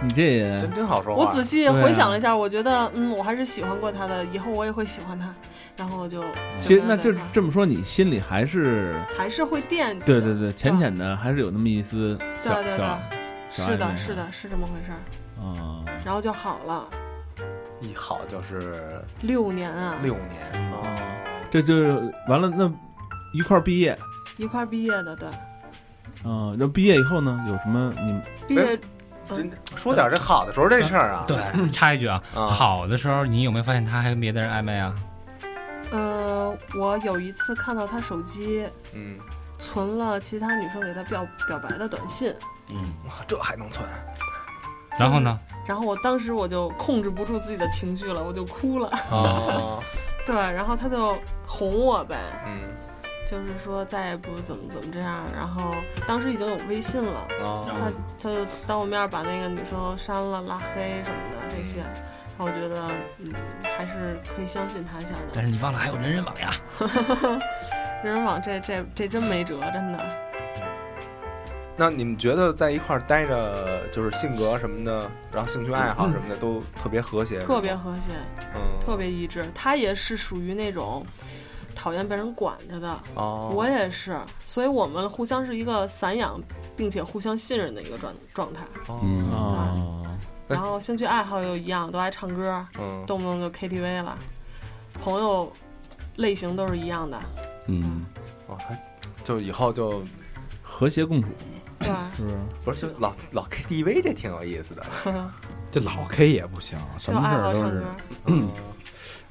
你这也真真好说话。我仔细回想了一下，我觉得嗯，我还是喜欢过他的，以后我也会喜欢他。然后我就其实那就这么说，你心里还是还是会惦记。对对对，浅浅的还是有那么一丝小对对对小小是的，是的，是这么回事儿。啊。然后就好了，一好就是六年啊，六年，哦，这就是完了，那一块儿毕业，一块儿毕业的，对，嗯，那毕业以后呢，有什么你毕业真说点这好的时候这事儿啊。对，插一句啊，啊好的时候你有没有发现他还跟别的人暧昧啊？呃，我有一次看到他手机嗯，存了其他女生给他表表白的短信，嗯，哇，这还能存？然后呢？然后我当时我就控制不住自己的情绪了，我就哭了。啊，对，然后他就哄我呗，嗯就是说再也不怎么怎么这样。然后当时已经有微信了，啊，他他就当我面把那个女生删了、拉黑什么的这些。然后我觉得，嗯，还是可以相信他一下的。但是你忘了还有人人网呀？人人网这这这真没辙，真的。那你们觉得在一块儿待着，就是性格什么的，然后兴趣爱好什么的都特别和谐，特别和谐，嗯，特别一致。他也是属于那种讨厌被人管着的，哦，我也是，所以我们互相是一个散养并且互相信任的一个状状态。嗯。哦，哎然后兴趣爱好又一样，都爱唱歌，嗯，动不动就 KTV 了。朋友类型都是一样的，嗯，哦，还就以后就和谐共处。对，是。不是？不是就老老 KTV 这挺有意思的，这老 K 也不行，什就么事儿都是爱好唱歌，嗯，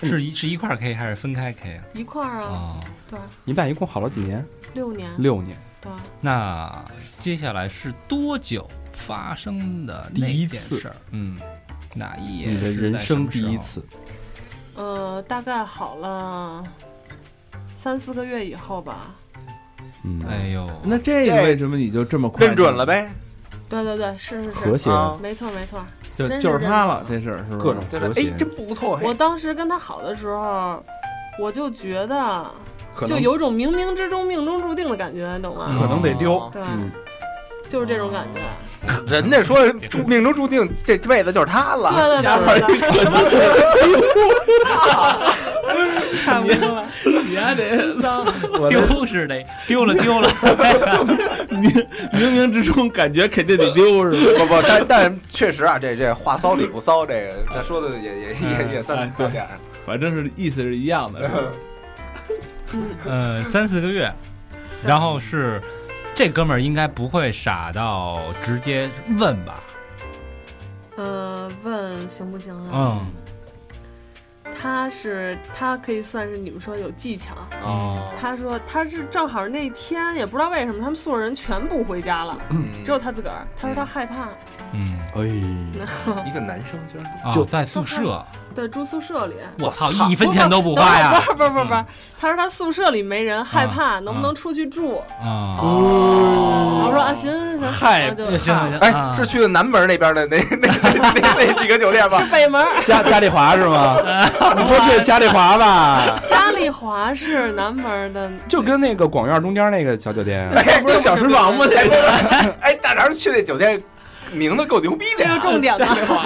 是一是一块儿 K 还是分开 K 啊？一块儿啊，哦，对，你们俩一共好了几年？六年，六年，对，那接下来是多久发生的那第一次件事儿？嗯，哪一夜？你的人生第一。次，呃，大概好了三四个月以后吧。嗯，哎呦，那这这个为什么你就这么快认准了？呗，对对对，是是是，和谐，啊没错没错。就真是就是他了，这这事儿是？各种就是和谐哎，真不错，我当时跟他好的时候，我就觉得就有种冥冥之中命中注定的感觉，你懂吗？可能得丢哦，对，嗯，就是这种感觉。人家说注命中注定这辈子就是他了，对对对对对，太无语了。你还得 脏，丢是得丢了丢了，冥冥冥之中感觉肯定得丢是吧？不不，但但确实啊，这这话骚理不骚，这个这说的也也也也算哎对点。反正是意思是一样的。嗯，呃，三四个月，然后是这哥们儿应该不会傻到直接问吧？呃，问行不行啊？嗯，他是他可以算是你们说有技巧。哦，他说他是正好那天也不知道为什么他们宿舍人全部回家了，嗯只有他自个儿。他说他害怕，嗯，哎，一个男生居然啊就在宿舍，对，住宿舍里。我操，一分钱都不花呀！不是不是不是不是，他说他宿舍里没人，害怕，能不能出去住？啊，我说啊，行行行，害然后就行行行，哎啊，是去的南门那边的那 那那那那几个酒店吧是？北门儿，嘉嘉丽华是吗？你不是去嘉丽华吧？嘉丽华是南门的，就跟那个广院中间那个小酒店，哎，不是小时房吗？那个，哎，大肠去那酒店，名字够牛逼的，这个重点了。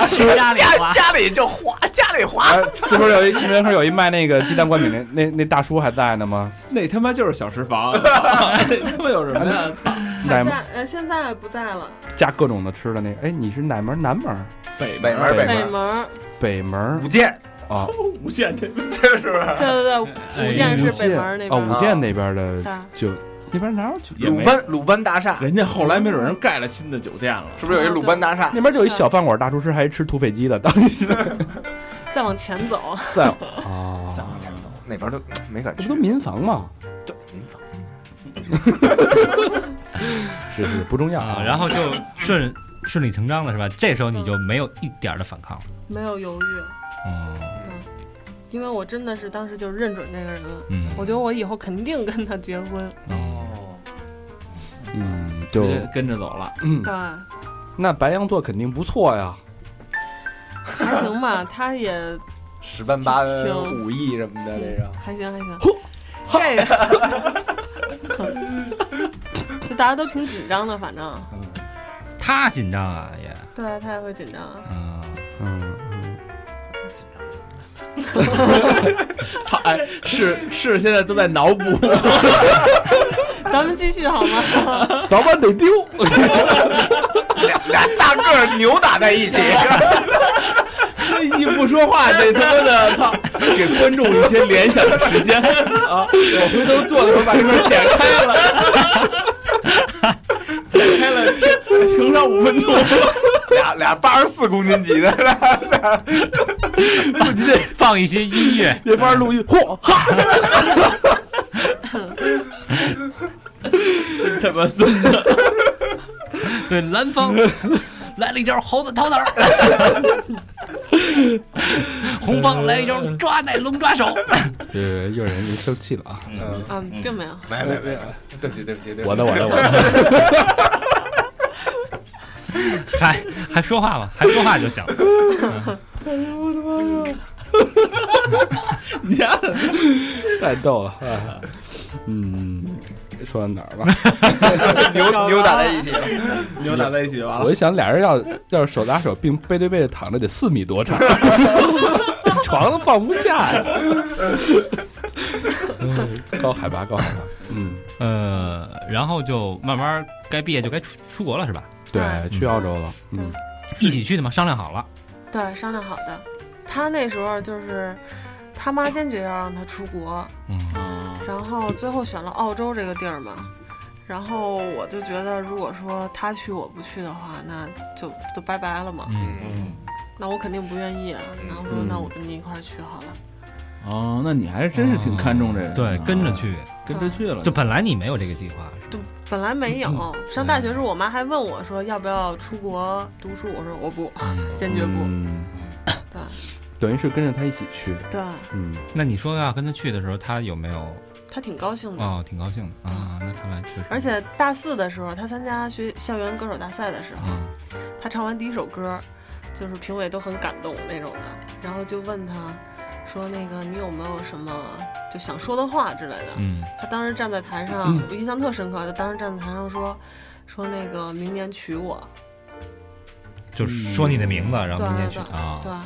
家里家家里就花，家里花。哎这不是有一门口有一卖那个鸡蛋灌饼那那那大叔还在呢吗？那他妈就是小食房，那他妈有什么呀？操！奶还在，呃，现在不在了。加各种的吃的那个，哎，你是哪门？南门？北北门北门北门，北门五？建，啊，五建的，这是不是？对对对，哎五建是北门那哦，边儿。五建那边的对酒，那边哪有酒？也没鲁班鲁班大厦，人家后来没准人盖了新的酒店了。是不是有一鲁班大厦？那边就有一小饭馆，大厨师还吃土匪鸡的，当时是再往前走，再啊，再往前走，那边都没敢去这不都。民房吗？对，民房。是是不重要啊，然后就顺顺理成章的是吧？这时候你就没有一点儿的反抗了，没有犹豫，嗯因为我真的是当时就认准这个人了。嗯，我觉得我以后肯定跟他结婚。哦，嗯，就跟着走了。嗯，对，那白羊座肯定不错呀。还行吧，他也十万八挺五亿什么的，这个还行还行。这个，就大家都挺紧张的，反正他紧张啊也，对他也会紧张。嗯，嗯，操！哎，是是，现在都在脑补。咱们继续好吗？早晚得丢。俩俩大个儿扭打在一起，一不说话，这他妈的操，给观众一些联想的时间啊！我回头做的时候把这块剪开了，剪开了停停上五分钟。俩俩八十四公斤级的，你得放一些音乐，没法录音，嚯哈！真他妈孙子！对，南方来了一招猴子掏脑儿，红方来一招抓奶龙抓手，这又有人就生气了啊！嗯，嗯，并没有。没没没，对不起对不起对不起，我的我的我的，还还说话吗？还说话就行。你家太逗了啊！嗯，说到哪儿了？扭扭打在一起了，扭打在一起就完了。我一想，俩人要要是手拉手并背对背的躺着，得四米多长，床都放不下呀。嗯 高海拔，高海拔。嗯，呃，然后就慢慢该毕业就该出出国了是吧？对，去澳洲了。嗯，一起去的吗？商量好了。对，商量好的。他那时候就是他妈坚决要让他出国，嗯然后最后选了澳洲这个地儿嘛。然后我就觉得，如果说他去我不去的话，那就就拜拜了嘛。嗯嗯，那我肯定不愿意啊。然后说，嗯那我跟你一块儿去好了。哦，那你还真是挺看重这人啊，对，跟着去。跟着去了，就本来你没有这个计划，是吧就本来没有，上大学时候我妈还问我说要不要出国读书，我说我不，嗯，坚决不。嗯，对等于是跟着他一起去的。对，嗯，那你说要跟他去的时候，他有没有？她挺高兴的。哦，挺高兴的啊。那看来确实，而且大四的时候，他参加学校园歌手大赛的时候，嗯她唱完第一首歌，就是评委都很感动那种的，然后就问他说：“那个你有没有什么就想说的话之类的？”嗯他当时站在台上，我印象特深刻。他当时站在台上说：“说那个明年娶我。就是说你的名字，然后明天去对啊。对，对，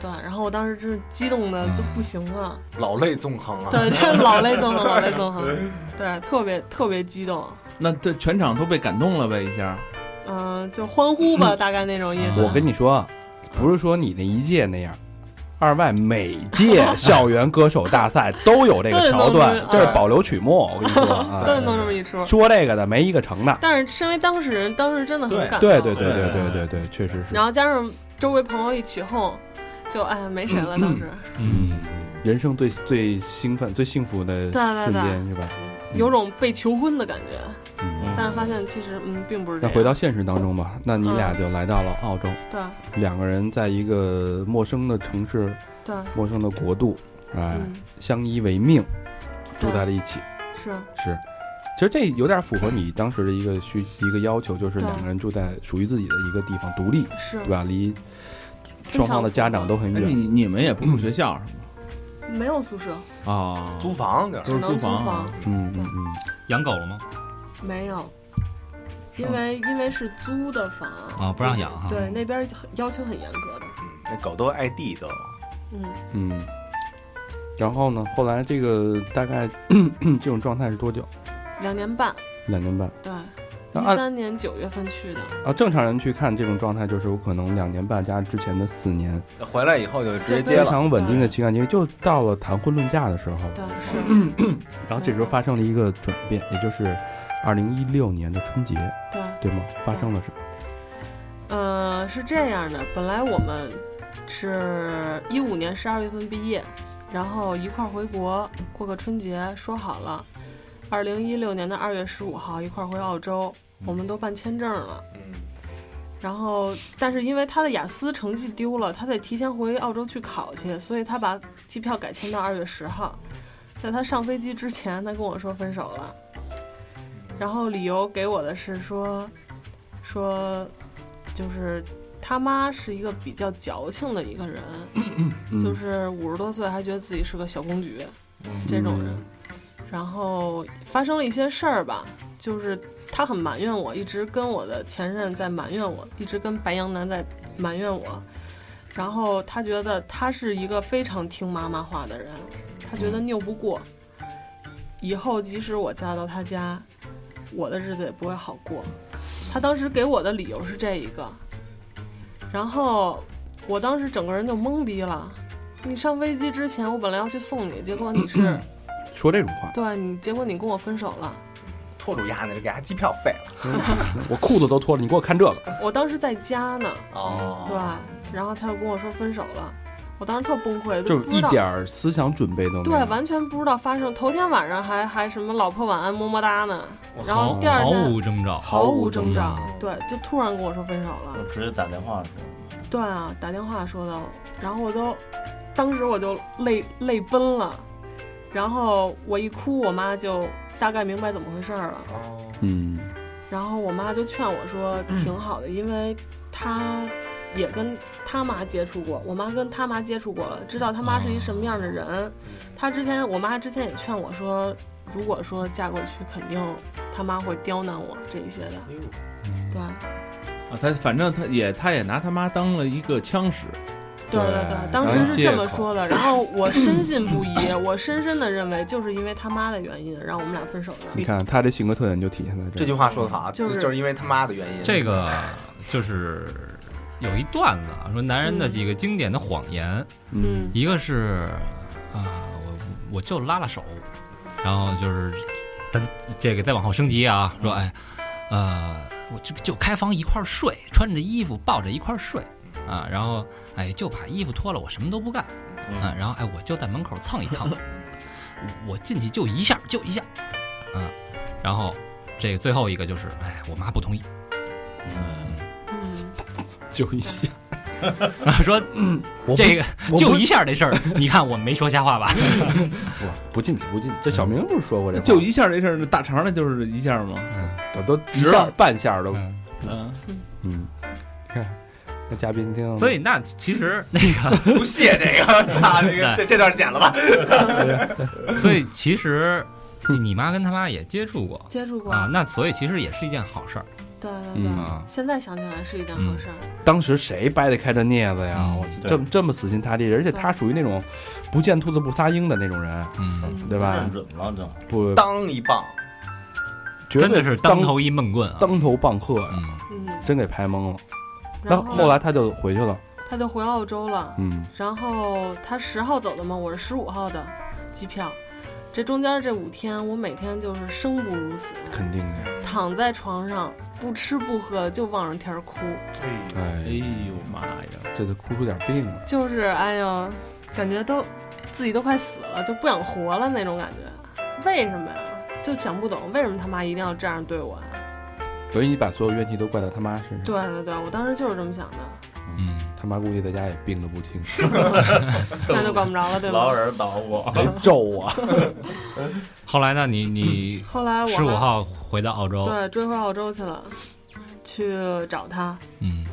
对，然后我当时真是激动的就不行了，老泪纵横啊！对，这老泪纵横，老泪纵横，对，特别特别激动。那这全场都被感动了呗？一下，嗯，就欢呼吧，大概那种意思。我跟你说，不是说你那一届那样，二外每届校园歌手大赛都有这个 桥段，这是保留曲目。我跟你说，弄这么一出，说这个的没一个成的。但是身为当事人，当时真的很感动。对对对对对对对，确实是。然后加上周围朋友一起哄。就哎没谁了，当时。嗯，人生最最兴奋、最幸福的瞬间是吧？有种被求婚的感觉，嗯。但发现其实嗯并不是这样。那回到现实当中吧，那你俩就来到了澳洲，对。两个人在一个陌生的城市、对。陌生的国度，哎，嗯。相依为命，住在了一起。是。是，其实这有点符合你当时的一个需一个要求，就是两个人住在属于自己的一个地方，独立，是。对吧？离双方的家长都很哎，远。你你们也不住学校是吗？没有宿舍，啊，租房就是都是只能租租房嗯嗯嗯，养狗了吗？没有。因为因为是租的房。啊不让养哈对那边很要求很严格的，嗯那狗都爱地都，嗯，嗯。然后呢？后来这个大概 这种状态是多久？两年半，两年半。对，一三年九月份去的，啊。正常人去看这种状态，就是有可能两年半加之前的四年，回来以后就直接这非接了。常稳定的情感经历，就到了谈婚论嫁的时候，对是，然后这时候发生了一个转变，也就是二零一六年的春节，对。对吗？发生了什么？呃，是这样的，本来我们是一五年十二月份毕业，然后一块儿回国过个春节，说好了，二零一六年的二月十五号一块儿回澳洲，我们都办签证了。嗯，然后，但是因为他的雅思成绩丢了，他得提前回澳洲去考去，所以他把机票改签到二月十号。在他上飞机之前，他跟我说分手了，然后理由给我的是说，说就是他妈是一个比较矫情的一个人，嗯 就是五十多岁还觉得自己是个小公举，这种人。然后发生了一些事儿吧，就是他很埋怨我，一直跟我的前任在埋怨我，一直跟白羊男在埋怨我。然后他觉得他是一个非常听妈妈话的人，他觉得拗不过。以后即使我嫁到他家，我的日子也不会好过。他当时给我的理由是这一个，然后我当时整个人就懵逼了。你上飞机之前，我本来要去送你，结果你是说这种话，对你，结果你跟我分手了。拖住丫呢，给丫机票废了。我裤子都脱了，你给我看这个。我当时在家呢，哦对，然后他又跟我说分手了，我当时特崩溃，就是一点儿思想准备都没有对，完全不知道发生。头天晚上还还什么老婆晚安么么哒呢，然后第二天毫无征兆，毫无征征兆，对，就突然跟我说分手了。我直接打电话说，对啊，打电话说的，然后我都，当时我就泪泪奔了，然后我一哭，我妈就大概明白怎么回事儿了。哦，嗯。然后我妈就劝我说挺好的，因为她也跟她妈接触过，我妈跟她妈接触过了，知道她妈是一什么样的人。她之前，我妈之前也劝我说，如果说嫁过去，肯定她妈会刁难我这一些的。哎，对，啊，她反正她也她也拿她妈当了一个枪使，对对对对，当时是这么说的。然后我深信不疑，我深深的认为，就是因为他妈的原因，让我们俩分手的。你看他这性格特点就体现在这。这句话说的好啊，就就是就是因为他妈的原因。这个就是有一段子啊，说男人的几个经典的谎言，嗯嗯一个是啊、我我就拉拉手，然后就是咱这个再往后升级啊，说哎，呃，我就就开房一块儿睡，穿着衣服抱着一块儿睡啊，然后哎就把衣服脱了，我什么都不干啊，然后哎我就在门口蹭一蹭，我进去就一下就一下啊，然后这个最后一个就是哎我妈不同意，嗯，嗯，就一下，说嗯这个就一下这事儿，你看我没说瞎话吧？不不进去不进去。这小明不是说过这话就一下这事儿，那大肠的就是一下吗？都都一下半下都嗯那嘉宾听，所以那其实 那个。不屑这个，操，这个这这段剪了吧。所以其实你妈跟他妈也接触过接触过，啊，那所以其实也是一件好事儿。对对对，现在想起来是一件好事儿。当时谁掰得开这镊子呀？嗯我对这么这么死心塌地，而且他属于那种不见兔子不撒鹰的那种人，嗯，嗯对吧认？准了就。不，当一棒，绝对真的是当头一闷棍啊。当头棒喝呀，真给拍懵了。那然后后来他就回去了，他就回澳洲了。嗯然后他十号走的嘛，我是十五号的机票。这中间这五天，我每天就是生不如死，肯定的。躺在床上不吃不喝，就望着天儿哭，哎，哎哎，呦妈呀！这都哭出点病了。就是哎呀，感觉都自己都快死了，就不想活了那种感觉。为什么呀？就想不懂为什么他妈一定要这样对我呀？所以你把所有怨气都怪到他妈身上，对对对，我当时就是这么想的，嗯，他妈估计在家也病得不轻，那就管不着了，对吧？老有？人捣鼓，没咒我。后来呢？你你后来我十五号回到澳洲，对追回澳洲去了，去找他，嗯，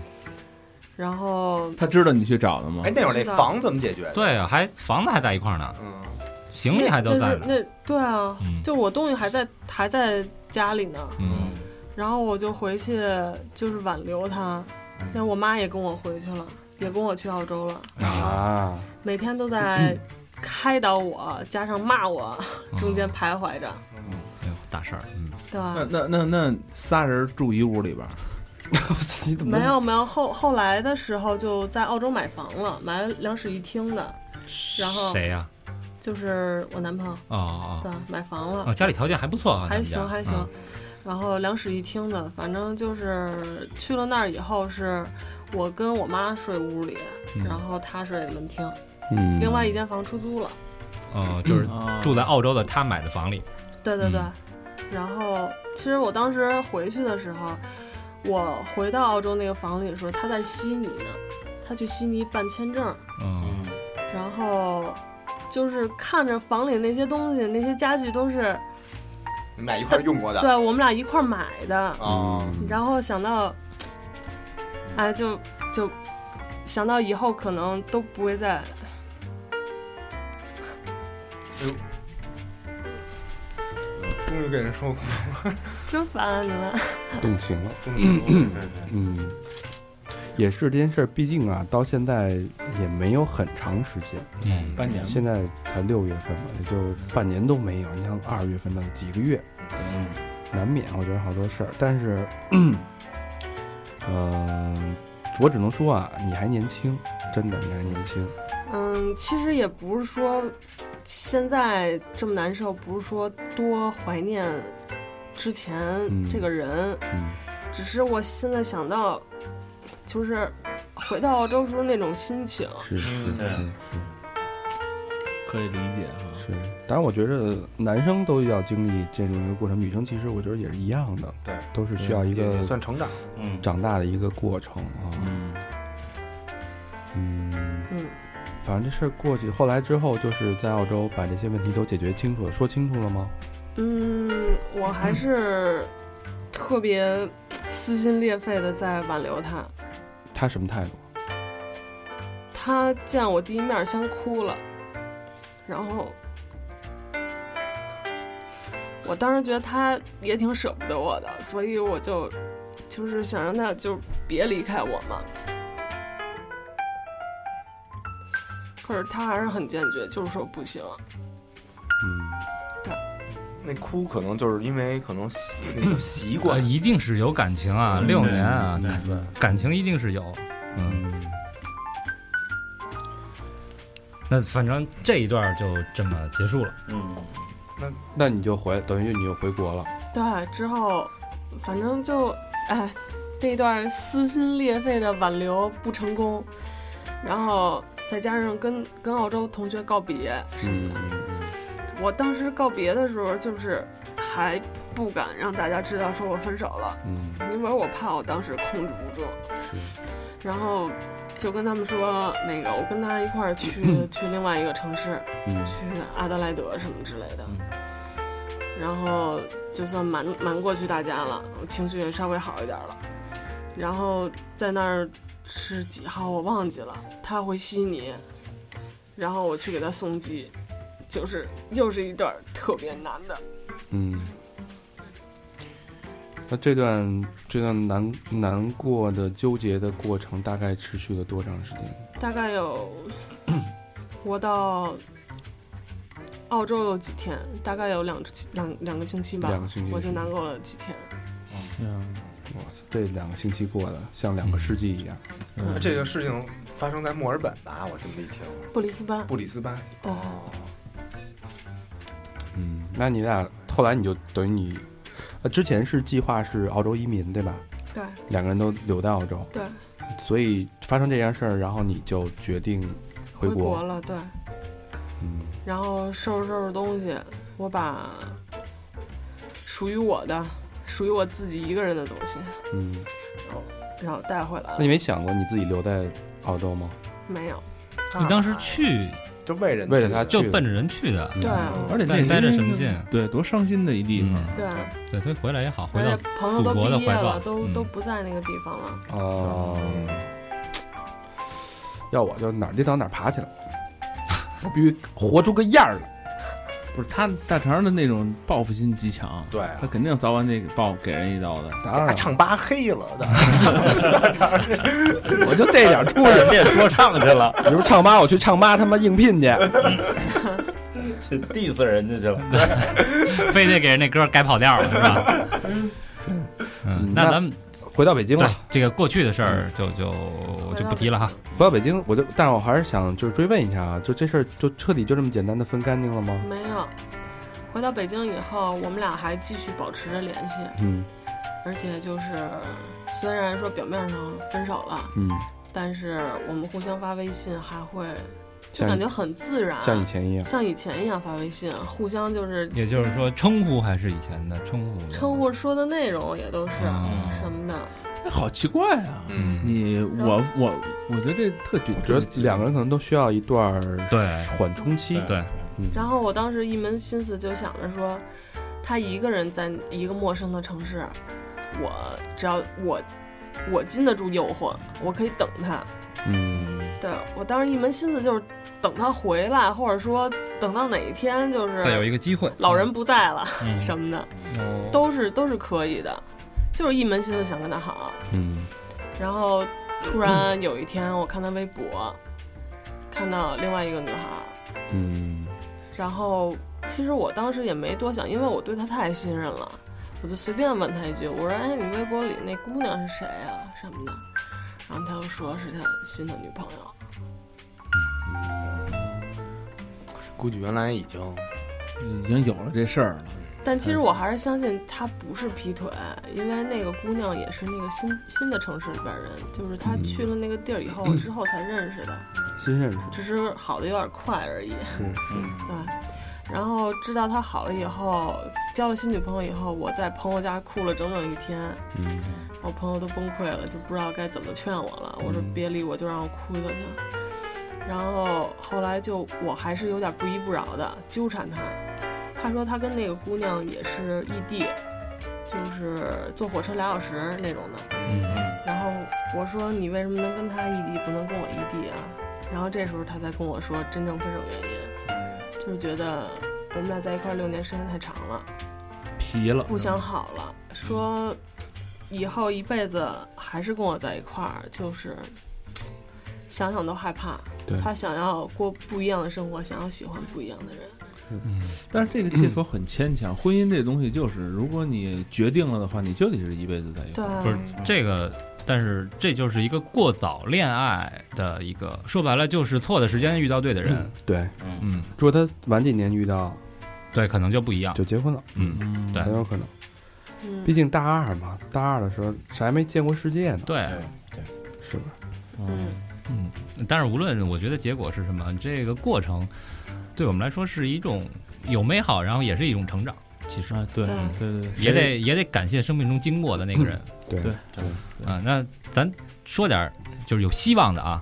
然后他知道你去找的吗？哎，？那会儿那房怎么解决？对啊，还房子还在一块儿呢，嗯，行李还都在呢。那那对啊，嗯。就是我东西还在还在家里呢，嗯然后我就回去就是挽留他，嗯。但我妈也跟我回去了，也跟我去澳洲了，啊，啊，每天都在开导我，加上骂我，中间徘徊着，哎呦大事儿，嗯。对吧？那那那那仨人住一屋里边儿，你怎么没有没有，后后来的时候就在澳洲买房了，买了两室一厅的，然后谁呀？就是我男朋友，哦哦对，买房了哦，，家里条件还不错啊，还行还行。然后两室一厅的，反正就是去了那儿以后，是我跟我妈睡屋里，嗯然后他睡门厅，嗯，另外一间房出租了。哦，就是啊住在澳洲的他买的房里，对对对。嗯然后其实我当时回去的时候，我回到澳洲那个房里的时候，他在悉尼呢，他去悉尼办签证，嗯然后就是看着房里那些东西，那些家具都是你们俩一块儿用过的？对我们俩一块儿买的，然后想到，哎，就就想到以后可能都不会再哎呦。终于给人说哭 真烦啊你们。动情了。嗯，也是这件事儿，毕竟啊，到现在也没有很长时间，嗯，半年吧现在才六月份嘛，也就半年都没有。你像二月份的几个月，嗯，难免我觉得好多事儿，但是，嗯、我只能说啊，你还年轻，真的你还年轻。嗯，其实也不是说现在这么难受，不是说多怀念之前嗯。这个人，嗯。只是我现在想到，就是回到澳洲时候那种心情。是是嗯对。是可以理解哈。是是，当然我觉得男生都要经历这种一个过程，女生其实我觉得也是一样的，对，都是需要一个算成长。嗯，长大的一个过程啊。嗯，嗯，嗯，反正这事儿过去，后来之后就是在澳洲把这些问题都解决清楚了，说清楚了吗？嗯，我还是特别撕心裂肺的在挽留他。他什么态度？他见我第一面先哭了，然后我当时觉得他也挺舍不得我的，所以我就就是想让他就别离开我嘛。可是他还是很坚决，就是说不行。嗯，那哭可能就是因为可能习那个 习呃，惯，一定是有感情啊，嗯六年啊，感对感情一定是有，嗯。那反正这一段就这么结束了。嗯，那那你就回，等于你就回国了。对，之后反正就哎，那一段撕心裂肺的挽留不成功，然后再加上跟跟澳洲同学告别什么嗯的，嗯我当时告别的时候就是还不敢让大家知道说我分手了，嗯因为我怕我当时控制不住，是，然后就跟他们说那个我跟他一块儿去 去另外一个城市，嗯去阿德莱德什么之类的嗯，然后就算瞒瞒过去大家了，我情绪也稍微好一点了。然后在那儿是几号我忘记了，他回悉尼，然后我去给他送机，就是又是一段特别难的。嗯，那这段这段难难过的纠结的过程大概持续了多长时间？大概有我到澳洲有几天，大概有两两两个星期吧，两个星期我就难过了几天。嗯哇塞，这两个星期过得像两个世纪一样。嗯这个事情发生在墨尔本吧？我这么一听，布里斯班，布里斯班。哦，嗯，那你俩后来你就等于你，呃，之前是计划是澳洲移民对吧？对两个人都留在澳洲，对，所以发生这件事儿，然后你就决定回回国。国了，对。嗯然后收拾收拾东西，我把属于我的、属于我自己一个人的东西，嗯，然后带回来了那。你没想过你自己留在澳洲吗？没有，你当时去就为人为了他就奔着人去的，对。而且那待待着什么劲？对，多伤心的一地方。对，对，所以回来也好，回到朋友都祖国的毕业了，怀抱。嗯。都都不在那个地方了。哦，要我就哪儿跌倒哪儿爬起来，我必须活出个样儿来。不是他大肠的那种报复心极强，对啊他肯定早晚得报给人一刀的。唱吧黑了的，我就这点出息。人家说唱去了，你说唱吧，我去唱吧他妈应聘去。diss 人家去了。非得给人那歌改跑调了，是吧？嗯，那咱们对回到北京了，这个过去的事儿就就就不提了哈。回到北京，我就，但是我还是想就是追问一下啊，就这事儿就彻底就这么简单的分干净了吗？没有，回到北京以后，我们俩还继续保持着联系，嗯而且就是虽然说表面上分手了，嗯，但是我们互相发微信还会，就感觉很自然，像以前一样。像以前一样发微信，互相就是也就是说，称呼还是以前的称呼，称呼说的内容也都是嗯什么的，哎，好奇怪啊！嗯，你我我我觉得这特别，我觉得两个人可能都需要一段儿对缓冲期。对，嗯，然后我当时一门心思就想着说，他一个人在一个陌生的城市，我只要我我禁得住诱惑，我可以等他。嗯对我当时一门心思就是等他回来，或者说等到哪一天就是再有一个机会，老人不在了、嗯 什么的，哦都是都是可以的，就是一门心思想跟他好。嗯然后突然有一天，我看他微博，看到另外一个女孩，嗯然后其实我当时也没多想，因为我对他太信任了，我就随便问他一句，我说：“哎，你微博里那姑娘是谁啊？什么的？”然后他就说是他新的女朋友。估计原来已经已经有了这事儿了。但其实我还是相信他不是劈腿，因为那个姑娘也是那个新新的城市里边人，就是他嗯去了那个地儿以后 之后才认识的，新认识只是好的有点快而已。是是嗯，对，然后知道他好了以后，交了新女朋友以后，我在朋友家哭了整整一天，嗯我朋友都崩溃了，就不知道该怎么劝我了。我说嗯别理我，就让我哭就行。然后后来就我还是有点不依不饶的纠缠他。他说他跟那个姑娘也是异地，就是坐火车俩小时那种的。嗯然后我说你为什么能跟他异地，不能跟我异地啊？然后这时候他才跟我说真正分手原因，就是觉得我们俩在一块儿六年时间太长了，皮了，不想好了，说以后一辈子还是跟我在一块儿，就是想想都害怕。他想要过不一样的生活，想要喜欢不一样的人。嗯，但是这个借口很牵强。婚姻这东西就是，如果你决定了的话，你就得是一辈子在一块对儿。，不是这个，但是这就是一个过早恋爱的一个，说白了就是错的时间遇到对的人，对，嗯，如果他晚几年遇到对，可能就不一样，就结婚了，嗯，嗯，对很有可能。嗯毕竟大二嘛，大二的时候谁还没见过世界呢，对对，是吧？嗯，嗯，但是无论我觉得结果是什么，这个过程对我们来说是一种有美好，然后也是一种成长。其实啊，对对对也得也得感谢生命中经过的那个人对对啊。那咱说点就是有希望的啊。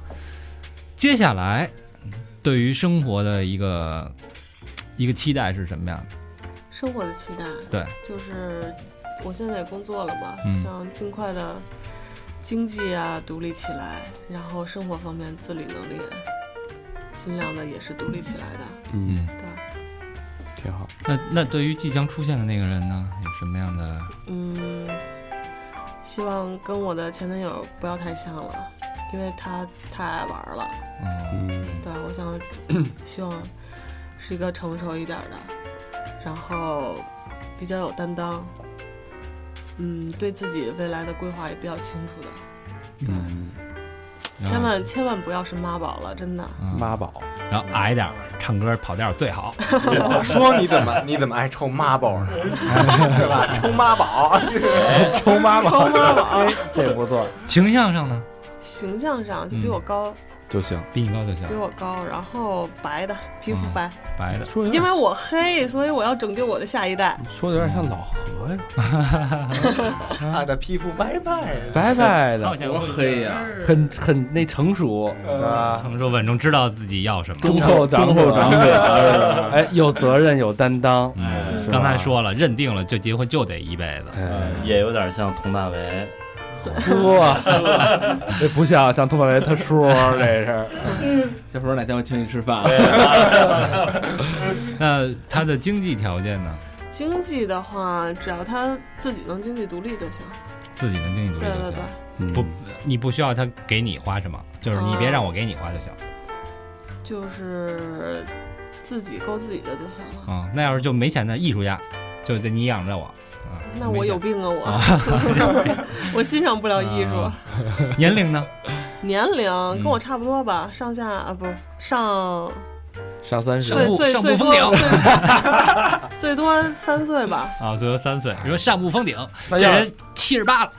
接下来对于生活的一个一个期待是什么呀？生活的期待，对，就是我现在也工作了嘛，嗯想尽快的经济啊独立起来，然后生活方面自理能力尽量的也是独立起来的。嗯，对，挺好。那那对于即将出现的那个人呢，有什么样的？嗯，希望跟我的前男友不要太像了，因为他太爱玩了。嗯，嗯对，我想希望是一个成熟一点的，然后比较有担当，嗯，对自己未来的规划也比较清楚的。对，嗯，千万千万不要是妈宝了，真的。嗯妈宝，然后矮点儿，唱歌跑调最好。我 说你怎么你怎么爱抽妈宝呢？是吧？抽妈宝，抽妈宝，抽妈宝，这不错，形象上呢，形象上就比嗯我高，就行。比你高就行比，我高，然后白的皮肤嗯白，白的。因为我黑，所以我要拯救我的下一代。说的有点像老何呀，他的皮肤白白的，白白的，多黑呀！很很那成熟，是吧？成熟稳重，知道自己要什么。忠厚长忠厚长者？哎，有责任有担当，嗯刚才说了，认定了就结婚就得一辈子。哎，也有点像佟大为，呵，这不像像佟大为他叔，这是小伙儿哪天我请你吃饭啊？那他的经济条件呢？经济的话，只要他自己能经济独立就行。自己能经济独立对对就行对。，不，你不需要他给你花什么，就是你别让我给你花就行。就是自己够自己的就行了。啊、那要是就没钱的艺术家，就得你养着我。啊，那我有病啊我，我欣赏不了艺术。啊 年龄呢？年龄跟我差不多吧，上下啊不上上三十岁最最多最 最多三岁吧。啊，最多三岁。你说上不封顶，这人七十八了，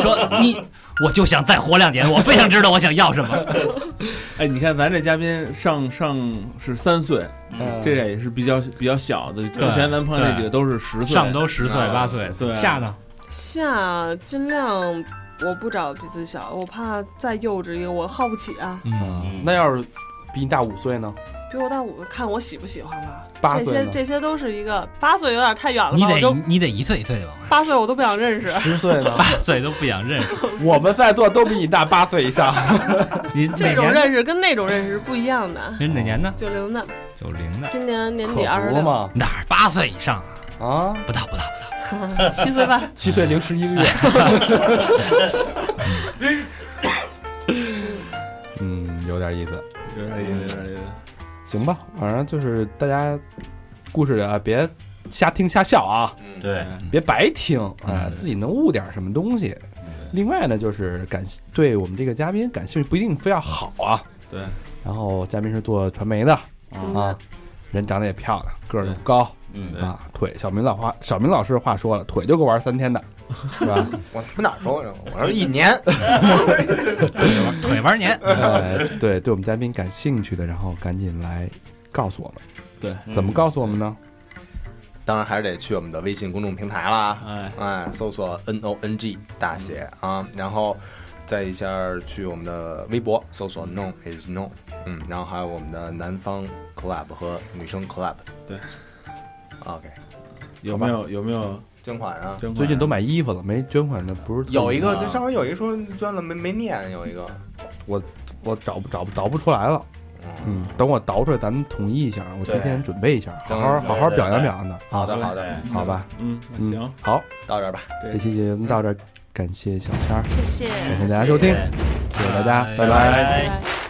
说你我就想再活两年，我非常知道我想要什么。哎，你看咱这嘉宾上上是三岁，嗯这个也是比较比较小的。之前咱碰见那几个都是十岁，上都十岁啊八岁，对下呢？下尽量我不找比自己小，我怕再幼稚一个我耗不起啊。嗯，啊那要是比你大五岁呢？比我大五个，看我喜不喜欢吧。八岁这些这些都是一个八岁有点太远了你吧？我就得你得一岁一岁的八岁我都不想认识。十岁呢？八岁都不想认识。我们在座都比你大八岁以上。你哪这种年？认识跟那种认识是不一样的。你是哪年的？九零的，九零的。今年年底二十六，不嘛哪儿八岁以上啊？啊，不大不大不大。七岁半。七岁零十一个月。嗯，有点意思。有点意思，有点意思。行吧，反正就是大家故事啊，别瞎听瞎笑啊，对，别白听啊，嗯自己能悟点什么东西。另外呢，就是感对我们这个嘉宾感兴趣，不一定非要好啊。对，然后嘉宾是做传媒的嗯。啊，人长得也漂亮，个儿又高嗯，啊，腿小明老话，小明老师话说了，腿就够玩三天的，是吧？我他妈哪说的？我说一年，腿玩年，呃，对，对我们嘉宾感兴趣的，然后赶紧来告诉我们，对，怎么告诉我们呢？当然还是得去我们的微信公众平台啦。哎，哎，搜索 N O N G 大写啊，然后再一下去我们的微博搜索 No is No，嗯，然后还有我们的南方 Club 和女生 Club。对，OK，有没有有没有捐款啊，捐款。最近都买衣服了，没捐款的不是特有一个，啊。就上回有一个说捐了没没念，有一个，我我找不找不倒不出来了。嗯，等我倒出来，咱们统一一下，我提前准备一下，好好好好表扬表扬他。好的好的，好吧，嗯，嗯行，，好，到这儿吧。这期节目到这儿，感谢小千儿，谢谢，感谢大家收听，谢谢。大家，拜。拜。拜拜。